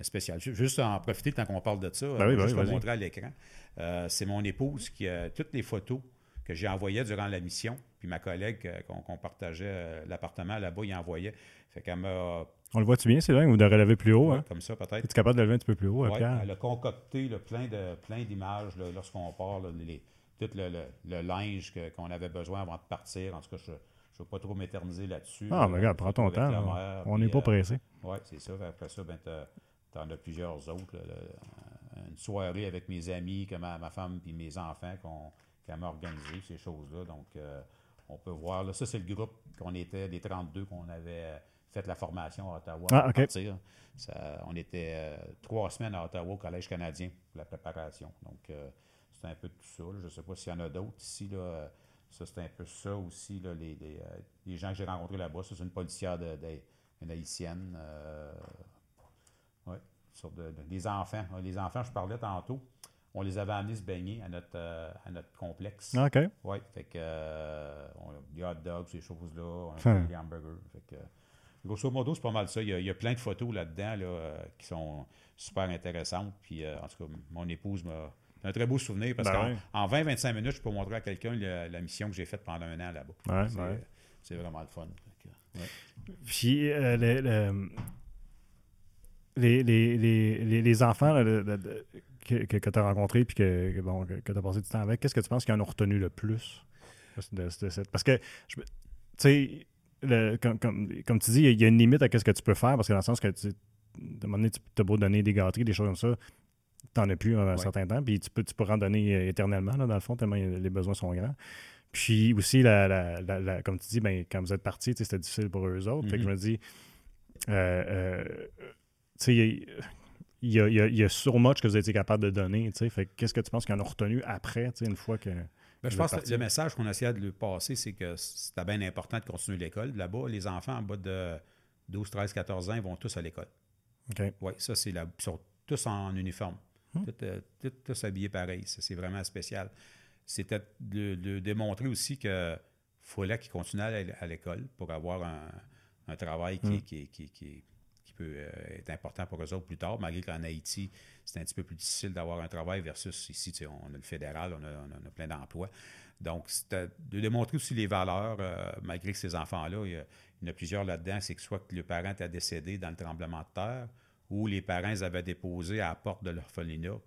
Spécial. Juste en profiter tant qu'on parle de ça, ben oui, ben je vais montrer à l'écran. Euh, c'est mon épouse qui a toutes les photos que j'ai envoyées durant la mission, puis ma collègue euh, qu'on partageait l'appartement là-bas, il envoyait. Fait qu'elle m'a on le voit-tu bien, Sylvain, ou de relever plus haut? hein? Comme ça, peut-être. Es-tu capable de lever un petit peu plus haut? Oui, elle a concocté plein, de, plein d'images lorsqu'on part, les, tout le, linge qu'on avait besoin avant de partir. En tout cas, je ne veux pas trop m'éterniser là-dessus. Ah, mais regarde, prends ton temps. on n'est pas pressé. Euh, oui, c'est ça. Après ça, ben, tu en as plusieurs autres. une soirée avec mes amis, ma, femme et mes enfants qu'on m'a organisé, ces choses-là. Donc, euh, on peut voir. Là, ça, c'est le groupe qu'on était, des 32 qu'on avait fait la formation à Ottawa. Ah, OK. on était trois semaines à Ottawa au Collège canadien pour la préparation. Donc, c'est un peu tout ça. Je ne sais pas s'il y en a d'autres ici. Là, ça, c'est un peu ça aussi, là, les, les, gens que j'ai rencontrés là-bas. C'est une policière de, une haïtienne. oui, sur des enfants. Les enfants, je parlais tantôt on les avait amenés se baigner à notre, euh, à notre complexe. Ah, OK. Oui, fait que euh, on, des hot dogs, ces choses-là, on a hum. des hamburgers. Fait que, grosso modo, c'est pas mal ça. Il y a, plein de photos là-dedans là, euh, qui sont super intéressantes. Puis, en tout cas, mon épouse m'a un très beau souvenir parce ben qu'en 20-25 minutes, je peux montrer à quelqu'un la, mission que j'ai faite pendant un an là-bas. Ouais, c'est vraiment le fun. Puis, les, les, les, les, enfants que, tu as rencontrés puis que, bon, que, tu as passé du temps avec, qu'est-ce que tu penses qu'ils en ont retenu le plus? parce que, tu sais, comme, comme, tu dis, il y a une limite à ce que tu peux faire parce que dans le sens que, tu, un moment donné, tu as beau donner des gâteries, des choses comme ça, tu n'en as plus un certain temps, puis tu peux, tu peux en donner euh, éternellement, dans le fond, tellement les besoins sont grands. Puis aussi, la, la, comme tu dis, ben, quand vous êtes partis, c'était difficile pour eux autres. Fait que je mm-hmm. me dis, euh, euh, tu sais, il y a, y, a, so much que vous étiez capable de donner. Qu'est-ce que tu penses qu'ils en ont retenu après, une fois que. Ben, je pense que le message qu'on essayait de lui passer, c'est que c'était bien important de continuer l'école. Là-bas, les enfants en bas de 12, 13, 14 ans, ils vont tous à l'école. Oui, ça, c'est la. Ils sont tous en uniforme. Hmm. Euh, tous, habillés pareil. C'est vraiment spécial. C'était de, démontrer aussi qu'il fallait qu'ils continuent à l'école pour avoir un, travail qui, hmm. qui, qui peut euh, être important pour eux autres plus tard, malgré qu'en Haïti, c'est un petit peu plus difficile d'avoir un travail versus ici, on a le fédéral, on a, plein d'emplois. Donc, c'était de démontrer aussi les valeurs, euh, malgré que ces enfants-là, il, y, en a plusieurs là-dedans, c'est que soit que le parent est décédé dans le tremblement de terre, ou les parents avaient déposé à la porte de l'orphelinat,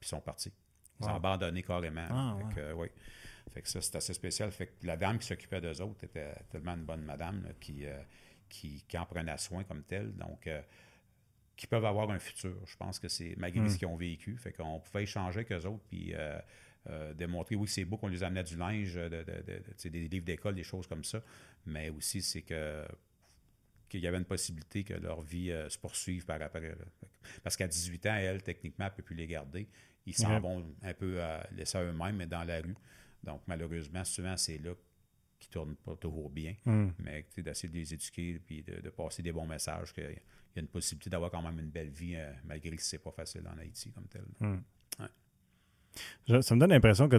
puis sont partis. Ils ont abandonné carrément. Ah, fait Fait que ça, c'est assez spécial. Fait que la dame qui s'occupait d'eux autres était tellement une bonne madame qui, euh, qui, en prenaient soin comme tel. Donc, euh, qui peuvent avoir un futur. Je pense que c'est malgré hmm. ce qu'ils ont vécu. Fait qu'on pouvait échanger avec eux autres, puis euh, euh, démontrer, oui, c'est beau qu'on les amenait du linge, des livres d'école, des choses comme ça, mais aussi c'est que qu'il y avait une possibilité que leur vie se poursuive par après. Parce qu'à 18 ans, elle, techniquement, elle ne peut plus les garder. Ils s'en vont un peu laisser à eux-mêmes, mais dans la rue. Donc, malheureusement, souvent, c'est là qui ne tournent pas toujours bien, hmm. mais d'essayer de les éduquer puis de, passer des bons messages, qu'il y a une possibilité d'avoir quand même une belle vie, euh, malgré que ce n'est pas facile en Haïti comme tel. Hmm. ça me donne l'impression que,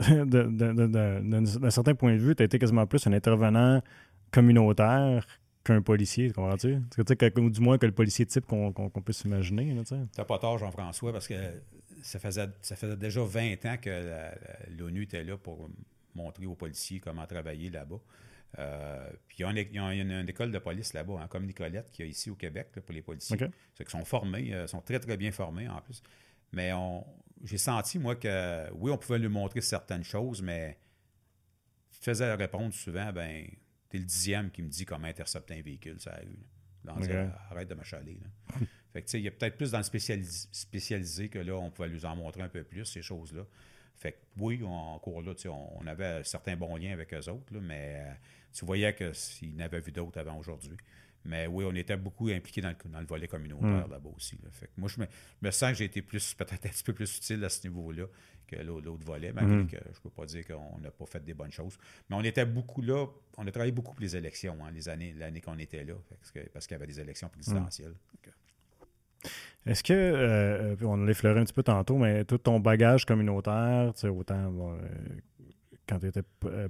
(laughs) d'un certain point de vue, tu as été quasiment plus un intervenant communautaire qu'un policier, comprends-tu? Ou du moins que le policier type qu'on peut s'imaginer. Tu n'as pas tort, Jean-François, parce que ça faisait, ça faisait déjà 20 ans que l'ONU était là pour montrer aux policiers comment travailler là-bas. Euh, puis il y, a une, école de police là-bas, hein, comme Nicolette, qui est ici au Québec pour les policiers. C'est qu'ils sont formés, euh, sont très, très bien formés en plus. Mais j'ai senti, moi, que oui, on pouvait lui montrer certaines choses, mais tu te faisais répondre souvent, ben, t'es le dixième qui me dit comment intercepter un véhicule, ça arrête de m'achaler. fait que, il y a peut-être plus dans le spécialisé que là, on pouvait lui en montrer un peu plus, ces choses-là. Fait que oui, en cours là, on, avait certains bons liens avec eux autres, mais euh, tu voyais qu'ils n'avaient vu d'autres avant aujourd'hui. Mais oui, on était beaucoup impliqués dans le, volet communautaire hmm. là-bas aussi. Fait que moi, je me, sens que j'ai été plus (laughs) peut-être un petit peu plus utile à ce niveau-là que l'autre volet, malgré hmm. que je ne peux pas dire qu'on n'a pas fait des bonnes choses. Mais on était beaucoup là, on a travaillé beaucoup pour les élections, hein, les années, l'année qu'on était là, parce qu'il y avait des élections présidentielles. Hmm. Est-ce que, euh, euh, on l'a effleuré un petit peu tantôt, mais tout ton bagage communautaire, autant euh, quand tu étais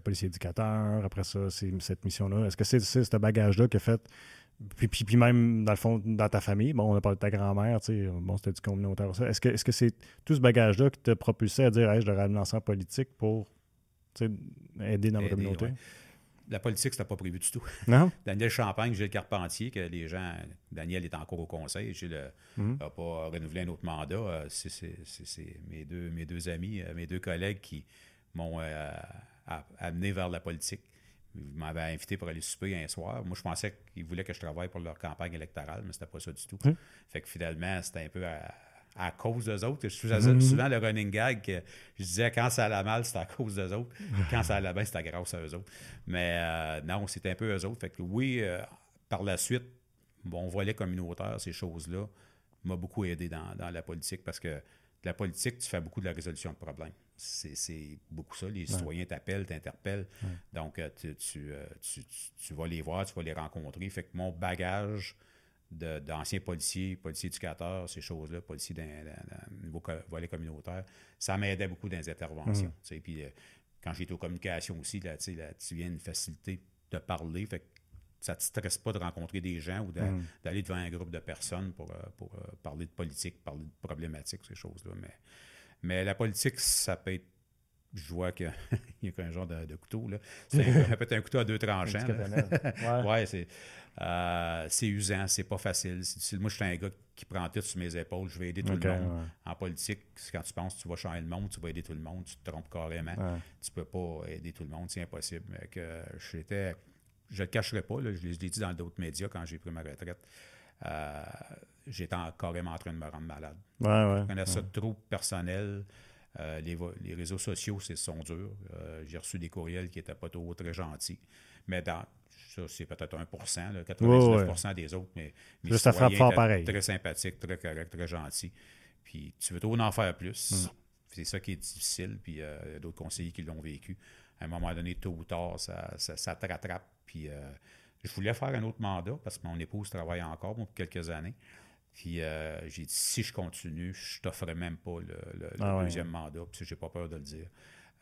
policier éducateur, après ça, c'est cette mission-là, est-ce que c'est ce bagage-là qui a fait, puis, puis, même dans le fond, dans ta famille, bon, on a parlé de ta grand-mère, bon, c'était du communautaire. Est-ce que c'est tout ce bagage-là qui t'a propulsé à dire, hey, je devrais me lancer en politique pour aider dans ma communauté? La politique, c'était pas prévu du tout. Non? (laughs) Daniel Champagne, Gilles Carpentier, que les gens. Daniel est encore au conseil. Gilles n'a mhm. pas renouvelé un autre mandat. Euh, c'est mes deux, mes deux amis, euh, mes deux collègues qui m'ont euh, amené vers la politique. Ils m'avaient invité pour aller souper un soir. Moi, je pensais qu'ils voulaient que je travaille pour leur campagne électorale, mais c'était pas ça du tout. Fait que finalement, c'était un peu à, à cause d'eux autres. Je faisais mhm. souvent le running gag que je disais quand ça allait mal, c'était à cause d'eux autres. (laughs) Quand ça allait bien, c'était grâce à eux autres. Mais euh, non, c'était un peu eux autres. Fait que oui, euh, par la suite, mon volet communautaire, ces choses-là, m'a beaucoup aidé dans, la politique parce que la politique, tu fais beaucoup de la résolution de problèmes. C'est beaucoup ça. Les citoyens t'appellent, t'interpellent. Donc, euh, euh, tu, tu, vas les voir, tu vas les rencontrer. Fait que mon bagage d'anciens policiers, policiers éducateurs, ces choses-là, policiers le niveau volet communautaire, ça m'aidait beaucoup dans les interventions. Mm. Puis euh, quand j'étais aux communications aussi, là, tu viens une facilité de parler. Fait que ça ne te stresse pas de rencontrer des gens ou mm. d'aller devant un groupe de personnes pour, euh, pour euh, parler de politique, parler de problématiques, ces choses-là. Mais, mais la politique, ça peut être je vois qu'il (laughs) y a qu'un genre de, couteau. Là. C'est peut-être un couteau à deux (laughs) tranchants. (laughs) ouais, c'est, euh, c'est usant, c'est pas facile. Moi, je suis un gars qui prend tout sur mes épaules. Je vais aider tout le monde. En politique, quand tu penses que tu vas changer le monde, tu vas aider tout le monde, tu te trompes carrément. Tu peux pas aider tout le monde, c'est impossible. Que j'étais, je le cacherai pas, je l'ai dit dans d'autres médias quand j'ai pris ma retraite. Euh, j'étais carrément en train de me rendre malade. je connais ça trop personnel. Euh, les, réseaux sociaux, c'est sont durs. Euh, j'ai reçu des courriels qui n'étaient pas trop très gentils. Mais dans, ça, c'est peut-être 1% 99% des autres, mais, mais ça frappe fort pareil. Très sympathique, très correct, très gentil. Puis tu veux toujours en faire plus? Mm. C'est ça qui est difficile. Puis euh, il y a d'autres conseillers qui l'ont vécu. À un moment donné, tôt ou tard, ça, ça, te rattrape. Puis je voulais faire un autre mandat parce que mon épouse travaille encore pour quelques années. Puis euh, j'ai dit, si je continue, je t'offrerai même pas le, ah deuxième mandat, puis j'ai pas peur de le dire.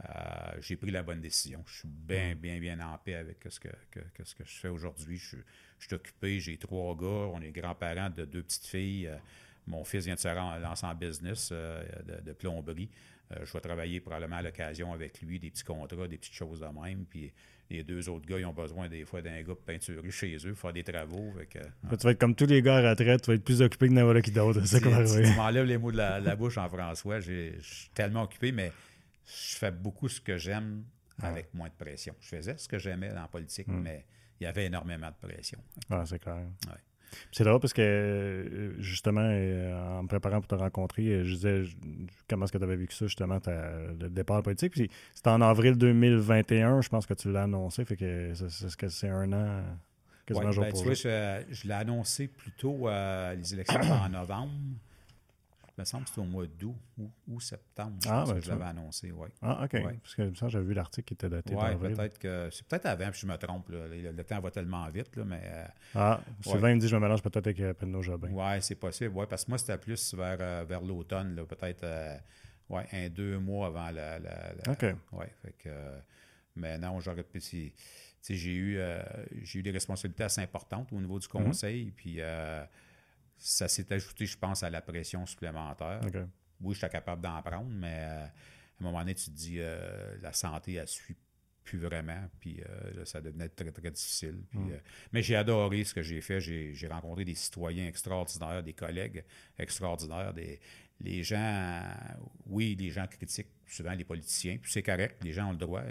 Euh, j'ai pris la bonne décision. Je suis bien, bien, bien en paix avec ce que, ce que je fais aujourd'hui. Je, suis occupé, j'ai trois gars, on est grands-parents de deux petites filles. Euh, mon fils vient de se lancer en business de, plomberie. je vais travailler probablement à l'occasion avec lui, des petits contrats, des petites choses de même. Puis les deux autres gars, ils ont besoin des fois d'un gars pour peinturer chez eux, faire des travaux. Tu vas être comme tous les gars à retraite, tu vas être plus occupé que n'importe qui d'autre. C'est Tu, m'enlèves les mots de la, bouche en François. Je suis tellement occupé, mais je fais beaucoup ce que j'aime avec moins de pression. Je faisais ce que j'aimais la politique, hmm. mais il y avait énormément de pression. Ah, c'est clair. C'est drôle parce que, euh, justement, euh, en me préparant pour te rencontrer, euh, je disais comment est-ce que tu avais vécu ça, justement, le départ politique? Puis c'était en avril 2021, je pense que tu l'as annoncé. Fait que c'est que c'est un an, quasiment ouais, jour ben, tu vois, je, l'ai annoncé plutôt les élections en novembre me semble que c'était au mois d'août ou, septembre. Ah, ben, que je l'avais annoncé, oui. Ah, OK. Parce que ça, j'avais vu l'article qui était daté Oui, peut-être que. C'est peut-être avant, puis je me trompe. Le, temps va tellement vite, là, mais. Euh, ah, Sylvain me dit je me mélange peut-être avec euh, Pedro Jobin. Oui, c'est possible. Oui, parce que moi, c'était plus vers, euh, vers l'automne, peut-être ouais, un, deux mois avant la. OK. Oui, fait que. mais non, j'aurais pu. J'ai eu, j'ai eu des responsabilités assez importantes au niveau du mhm. conseil, puis ça s'est ajouté, je pense, à la pression supplémentaire. Oui, j'étais capable d'en prendre, mais euh, à un moment donné, tu te dis, euh, la santé, elle suit plus vraiment, puis euh, ça devenait très, très difficile. Mm. mais j'ai adoré ce que j'ai fait. J'ai rencontré des citoyens extraordinaires, des collègues extraordinaires, des, les gens, oui, les gens critiquent souvent les politiciens, puis c'est correct, les gens ont le droit.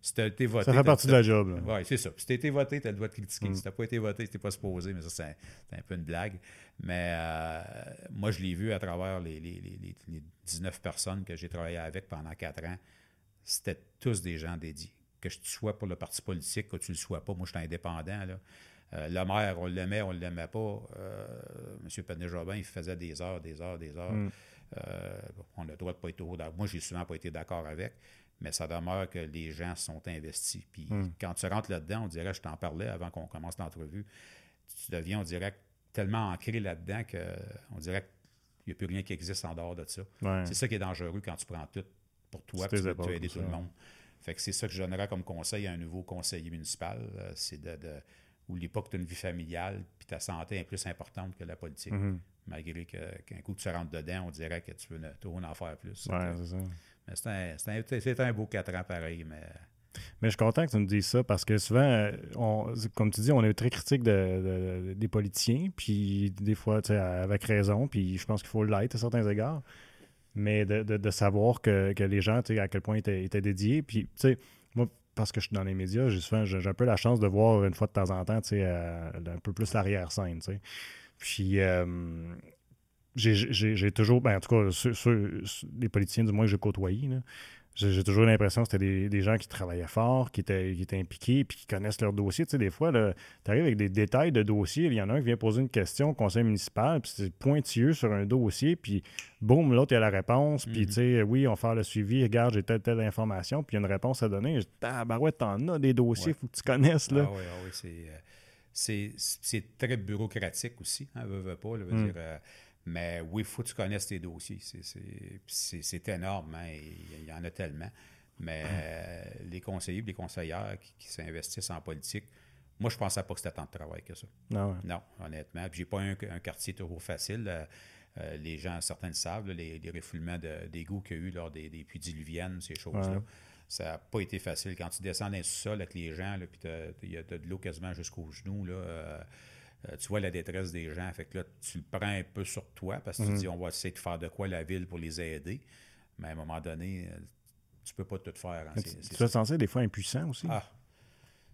si tu as été voté. Ça fait partie de la job. Oui, c'est ça. Si tu as été voté, tu as le droit de critiquer. Mm. Si tu n'as pas été voté, tu n'es pas supposé, mais ça, c'est un, peu une blague. Mais euh, moi, je l'ai vu à travers les, les, les, les 19 personnes que j'ai travaillé avec pendant quatre ans. C'était tous des gens dédiés. Que tu sois pour le parti politique, que tu ne le sois pas, moi, je suis indépendant. Là. Euh, le maire, on l'aimait, on ne l'aimait pas. Euh, M. Penet-Jobin, il faisait des heures, des heures, des heures. Mm. Euh, on a le droit de pas être au Moi, j'ai souvent pas été d'accord avec, mais ça demeure que les gens sont investis. Puis mm. quand tu rentres là-dedans, on dirait, je t'en parlais avant qu'on commence l'entrevue, tu deviens, on dirait, tellement ancré là-dedans qu'on dirait qu'il n'y a plus rien qui existe en dehors de ça. C'est ça qui est dangereux quand tu prends tout pour toi, puis tu veux aider tout le monde. Fait que c'est ça que je donnerais comme conseil à un nouveau conseiller municipal, c'est de N'oublie pas que tu as une vie familiale, puis ta santé est plus importante que la politique. Mhm. Malgré qu'un coup tu rentres dedans, on dirait que tu veux toujours en faire plus. C'est ça. Mais c'est un, beau quatre ans pareil, mais... Mais je suis content que tu me dises ça parce que souvent, comme tu dis, on est très critique de, des politiciens, puis des fois, avec raison, puis je pense qu'il faut l'être à certains égards. Mais de, savoir que, les gens, à quel point ils étaient, étaient dédiés. Puis, tu sais, moi, parce que je suis dans les médias, j'ai un peu la chance de voir une fois de temps en temps, euh, un peu plus l'arrière-scène, Puis, euh, j'ai toujours, ben, en tout cas, les politiciens du moins que j'ai côtoyés, j'ai toujours l'impression que c'était des, gens qui travaillaient fort, qui étaient, qui étaient impliqués, puis qui connaissent leur dossier. Tu sais, des fois, tu arrives avec des détails de dossier, il y en a un qui vient poser une question au conseil municipal, puis c'est pointilleux sur un dossier, puis boum, l'autre, il a la réponse, puis tu sais, oui, on va faire le suivi, regarde, j'ai telle, telle information, puis il y a une réponse à donner. Ah, bah ouais, t'en as des dossiers, il faut que tu connaisses, là. Ah oui, ah oui, c'est... c'est très bureaucratique aussi, hein, veut, veut pas, veut hmm. dire, euh, mais oui, il faut que tu connaisses tes dossiers. C'est énorme, hein, il y en a tellement. Mais euh, les conseillers les conseillères qui, s'investissent en politique, moi, je ne pensais pas que c'était tant de travail que ça. Non, non honnêtement. Puis, j'ai pas un, un, quartier trop facile. Euh, euh, les gens, certains le savent, les, refoulements d'égout qu'il y a eu lors des, puits diluviennes, ces choses-là. Ça n'a pas été facile. Quand tu descends dans le sol avec les gens, puis il y a de l'eau quasiment jusqu'aux genoux, là, euh, tu vois la détresse des gens. Fait que là, tu le prends un peu sur toi parce que tu mhm. dis on va essayer de faire de quoi la ville pour les aider. Mais à un moment donné, euh, tu peux pas tout faire. Hein. tu es censé des fois impuissant aussi. Ah.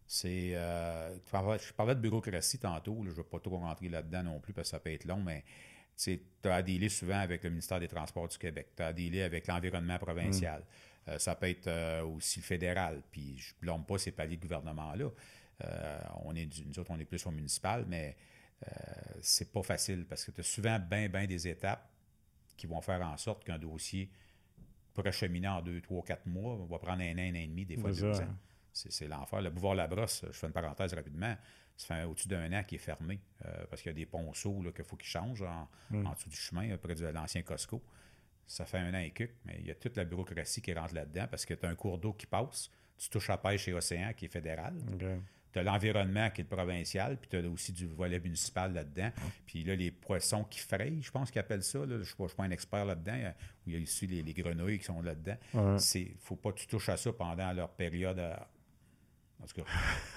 C'est. Euh, je parlais de bureaucratie tantôt. je ne vais pas trop rentrer là-dedans non plus parce que ça peut être long, mais tu as à dealer souvent avec le ministère des Transports du Québec. Tu as à dealer avec l'environnement provincial. Mhm. ça peut être aussi le fédéral. Puis je ne blâme pas ces paliers de gouvernement-là. Euh, on est nous autres, on est plus au municipal, mais euh, c'est pas facile parce que tu as souvent bien, bien des étapes qui vont faire en sorte qu'un dossier pourrait cheminer en deux, trois, quatre mois, va prendre un an, un an et demi, des fois deux ans. C'est l'enfer. Le bouvard la brosse, je fais une parenthèse rapidement, ça fait au-dessus d'un an qui est fermé euh, parce qu'il y a des ponceaux qu'il faut qu'ils changent en, mm. en, dessous du chemin, près de l'ancien Costco. Ça fait un an et quelques, mais il y a toute la bureaucratie qui rentre là-dedans parce que tu as un cours d'eau qui passe, tu touches à pêche chez Océan qui est fédéral tu as l'environnement qui est le provincial, puis tu as aussi du volet municipal là-dedans. Puis là, les poissons qui frayent, je pense qu'ils appellent ça. je ne suis, pas un expert là-dedans. Où il y a aussi les, grenouilles qui sont là-dedans. Il ne faut pas que tu touches à ça pendant leur période. En tout cas,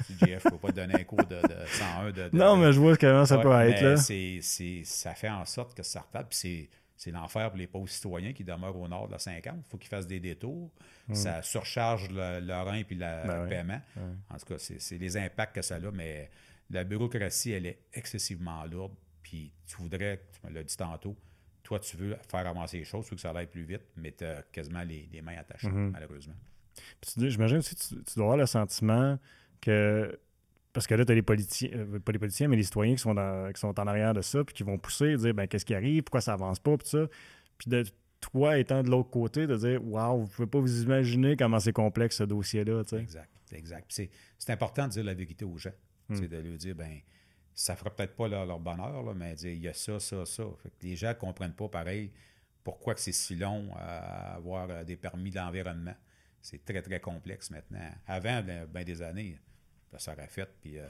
(laughs) JF, ne faut pas te donner un cours de, 101. De, non, mais je vois comment ça peut être. Là. ça fait en sorte que ça retarde. Puis c'est l'enfer pour les pauvres citoyens qui demeurent au nord de la 50. Il faut qu'ils fassent des détours. Hmm. Ça surcharge le, le, rein puis le ben paiement. En tout cas, c'est les impacts que ça a, mais la bureaucratie, elle est excessivement lourde. Puis tu voudrais, tu me l'as dit tantôt, toi, tu veux faire avancer les choses, tu veux que ça aille plus vite, mais tu as quasiment les, mains attachées, mm-hmm. malheureusement. J'imagine aussi tu, tu dois avoir le sentiment que parce que là, tu as les politiciens, euh, pas les politiciens, mais les citoyens qui sont, qui sont en arrière de ça, puis qui vont pousser, dire ben, qu'est-ce qui arrive, pourquoi ça avance pas, puis ça. Puis de toi étant de l'autre côté, de dire Waouh, vous pouvez pas vous imaginer comment c'est complexe ce dossier-là. Exact, exact. C'est important de dire la vérité aux gens. Hmm. De leur dire ben ça fera peut-être pas leur, bonheur, là, mais dire il y a ça, ça, ça. Fait que les gens ne comprennent pas pareil pourquoi c'est si long à avoir euh, des permis d'environnement. C'est très, très complexe maintenant. Avant, ben, ben des années, ça aurait fait, puis euh,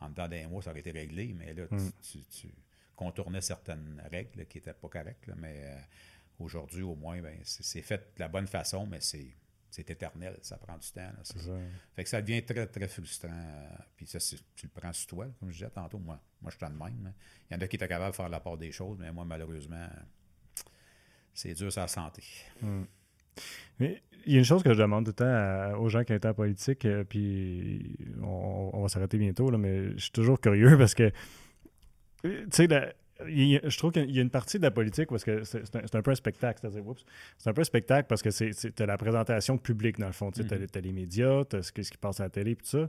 en dedans d'un mois, ça aurait été réglé, mais là, tu, mm. contournais certaines règles qui n'étaient pas correctes, mais euh, aujourd'hui, au moins, ben, c'est fait de la bonne façon, mais c'est c'est éternel, ça prend du temps. ça. Fait que ça devient très, très frustrant. Euh, puis ça, tu le prends sur toi, comme je disais tantôt. Moi, moi je suis de même. Il y en a qui étaient capables de faire la part des choses, mais moi, malheureusement, c'est dur la santé. Mm. Mais il y a une chose que je demande tout le temps aux gens qui été en politique, euh, puis on, va s'arrêter bientôt, là, mais je suis toujours curieux parce que, tu sais, je trouve qu'il y a une partie de la politique parce que c'est un, peu un spectacle. C'est un peu un spectacle parce que c'est la présentation publique, dans le fond. Tu sais, mm-hmm. as, les médias, tu as ce, qui passe à la télé, tout ça.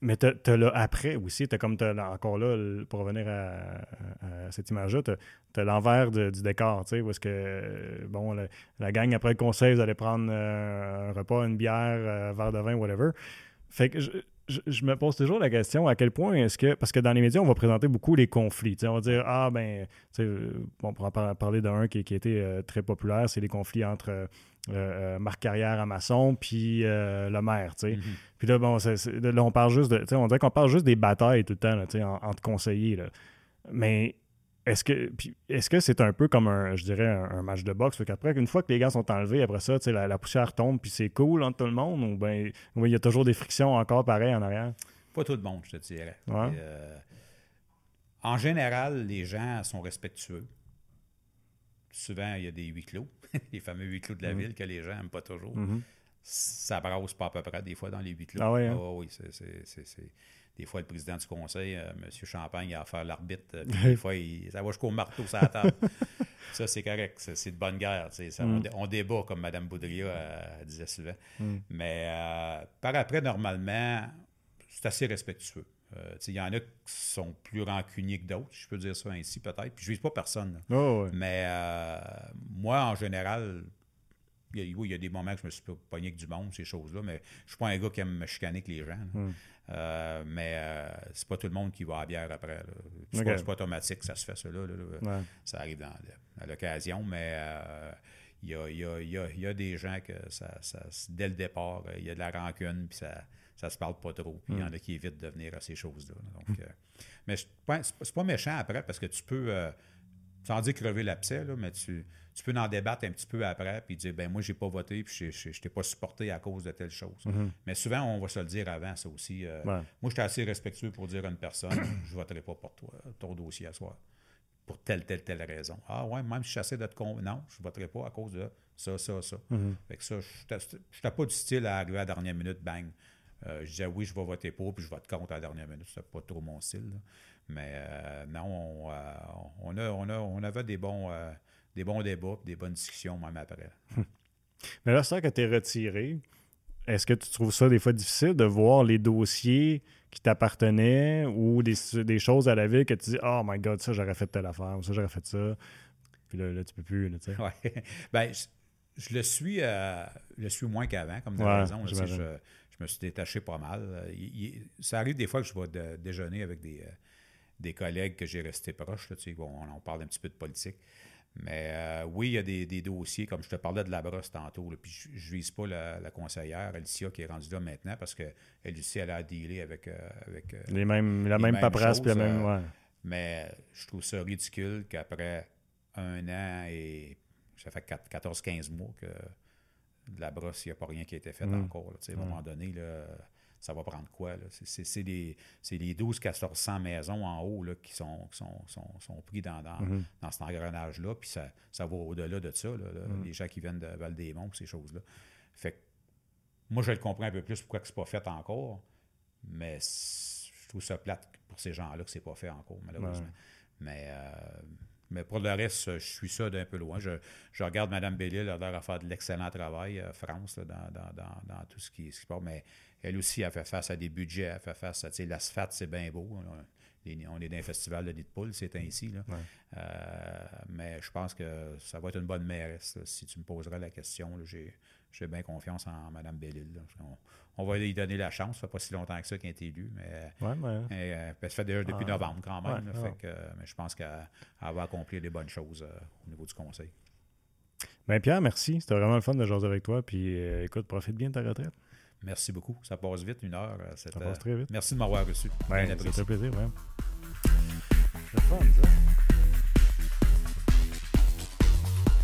Mais tu as, là après aussi, tu comme encore là, pour revenir à, cette image-là, tu as, l'envers du décor, tu sais, est-ce que, bon, la, gang après le conseil, vous allez prendre euh, un repas, une bière, euh, un verre de vin, whatever. Fait que je, me pose toujours la question à quel point est-ce que. Parce que dans les médias, on va présenter beaucoup les conflits. on va dire Ah, ben, on pourra parler d'un qui, qui, a été euh, très populaire, c'est les conflits entre euh, Marc Carrière à Masson, puis euh, le maire. Mm-hmm. Puis là, bon, là, on parle juste de, on dirait qu'on parle juste des batailles tout le temps, tu sais, entre conseillers, là. Mais est-ce que est-ce que c'est un peu comme un, je dirais, un, match de boxe? qu'après, une fois que les gars sont enlevés, après ça, tu sais, la, poussière tombe, puis c'est cool entre tout le monde, ou bien il y a toujours des frictions encore pareilles en arrière? Pas tout le monde, je te dirais. Euh, en général, les gens sont respectueux. Souvent, il y a des huis clos. (laughs) les fameux huis clos de la mhm. ville que les gens n'aiment pas toujours. Mhm. ça brasse pas à peu près des fois dans les huit Ah ouais, hein? oui, c'est des fois, le président du conseil, euh, M. Champagne, il a à faire l'arbitre. euh, (laughs) des fois, il- ça va jusqu'au marteau sur la table. (laughs) ça, c'est correct. C'est de bonne guerre. ça, on, dé- on débat, comme Mme Boudria euh, disait souvent. Mais euh, par après, normalement, c'est assez respectueux. Il y en a qui sont plus rancuniers que d'autres, je peux dire ça ainsi, peut-être. Puis je ne vise pas personne. Oh, ouais. Mais moi, en général, il y, a, oui, il y a des moments que je me suis pogné avec du monde, ces choses-là, mais je suis pas un gars qui aime me chicaner avec les gens. là. Hmm. Euh, mais euh, c'est pas tout le monde qui va à la bière après. C'est pas, automatique, ça se fait ça là. là, là. Ouais. Ça arrive dans à l'occasion, mais euh, il y, a, y a- y a- il y a des gens que ça, ça- dès le départ, il y a de la rancune, puis ça ça se parle pas trop. Puis il y en a qui évitent de venir à ces choses-là. Donc, euh, mais c'est pas- pas méchant après parce que tu peux, euh, sans dire crever l'abcès, là, mais tu, tu peux en débattre un petit peu après puis dire ben moi j'ai pas voté puis je- t'ai pas supporté à cause de telle chose. Mais souvent on va se le dire avant ça aussi. euh, Ouais. Moi j'étais assez respectueux pour dire à une personne (clears throat) je voterai pas pour toi ton dossier à soir pour telle telle telle raison. Ah ouais même si je suis assez de te non je voterai pas à cause de ça ça ça. Fait que ça je n'étais pas du style à arriver à la dernière minute bang. Euh, je disais oui, je vais voter pour, puis je vote contre à la dernière minute. C'était pas trop mon style. là. Mais euh, non, on, euh, on, a, on, a, on avait des bons, des bons débats, des bonnes discussions même après. (laughs) Mais là, c'est que tu es retiré. Est-ce que tu trouves ça des fois difficile de voir les dossiers qui t'appartenaient ou des, des choses à la ville que tu dis Oh my god, ça j'aurais fait telle affaire, ou ça j'aurais fait ça. Puis là, là tu peux plus. Là, tu sais. Ouais. (laughs) Ben, je, je le suis, euh, je le suis moins qu'avant, comme tu Ouais, as raison. là, sais, j'imagine. je, je me suis détaché pas mal. Il- il- ça arrive des fois que je vais de- déjeuner avec des, euh, des collègues que j'ai restés proches. là, tu sais, on, on parle un petit peu de politique. Mais euh, oui, il y a des, des dossiers, comme je te parlais de la brosse tantôt, là, puis je ne vise pas la, la conseillère, Alicia, qui est rendue là maintenant, parce qu'elle aussi, elle a à dealer avec, euh, avec euh, Les mêmes, la les même paperasse, puis la même. ouais. mais je trouve ça ridicule qu'après un an et ça fait 4 14-15 mois que de la brosse, il n'y a pas rien qui a été fait Mm. encore. là. À un moment donné, là, ça va prendre quoi? C'est- les, c'est les 12-1400 maisons en haut là, qui sont, qui sont, sont, sont pris dans, dans, Mm-hmm. dans cet engrenage-là. Puis ça, ça va au-delà de ça, là, là, Mm. les gens qui viennent de Val-des-Monts, ces choses-là. Fait que moi, je le comprends un peu plus pourquoi c'est pas fait encore, mais je trouve ça plate pour ces gens-là que c'est pas fait encore, malheureusement. Mais, euh, mais pour le reste, je suis ça d'un peu loin. Je, je regarde Mme Bellil, elle a l'air à faire de l'excellent travail, euh, France, là, dans, dans, dans, dans tout ce qui, ce qui se passe. Mais elle aussi, elle fait face à des budgets, elle fait face à, tu sais, l'asphalte, c'est bien beau. On, est dans un festival de nid de poule, c'est ainsi. Là. Euh, mais je pense que ça va être une bonne mairesse. là. Si tu me poserais la question, j'ai, bien confiance en Mme Bellil. On, on va lui donner la chance. Ça fait pas si longtemps que ça qu'elle est élue, mais Ouais, mais- euh, elle se fait déjà depuis Ah. novembre quand même. Ouais, là, ouais. fait que, euh, mais je pense qu'elle elle va accomplir des bonnes choses euh, au niveau du conseil. Ben, Pierre, merci. C'était vraiment le fun de jaser avec toi. Puis euh, écoute, profite bien de ta retraite. Merci beaucoup. Ça passe vite, une heure. euh, Ça passe très vite. Merci de m'avoir reçu. Ben, ça fait plaisir, ouais. C'est fun, ça.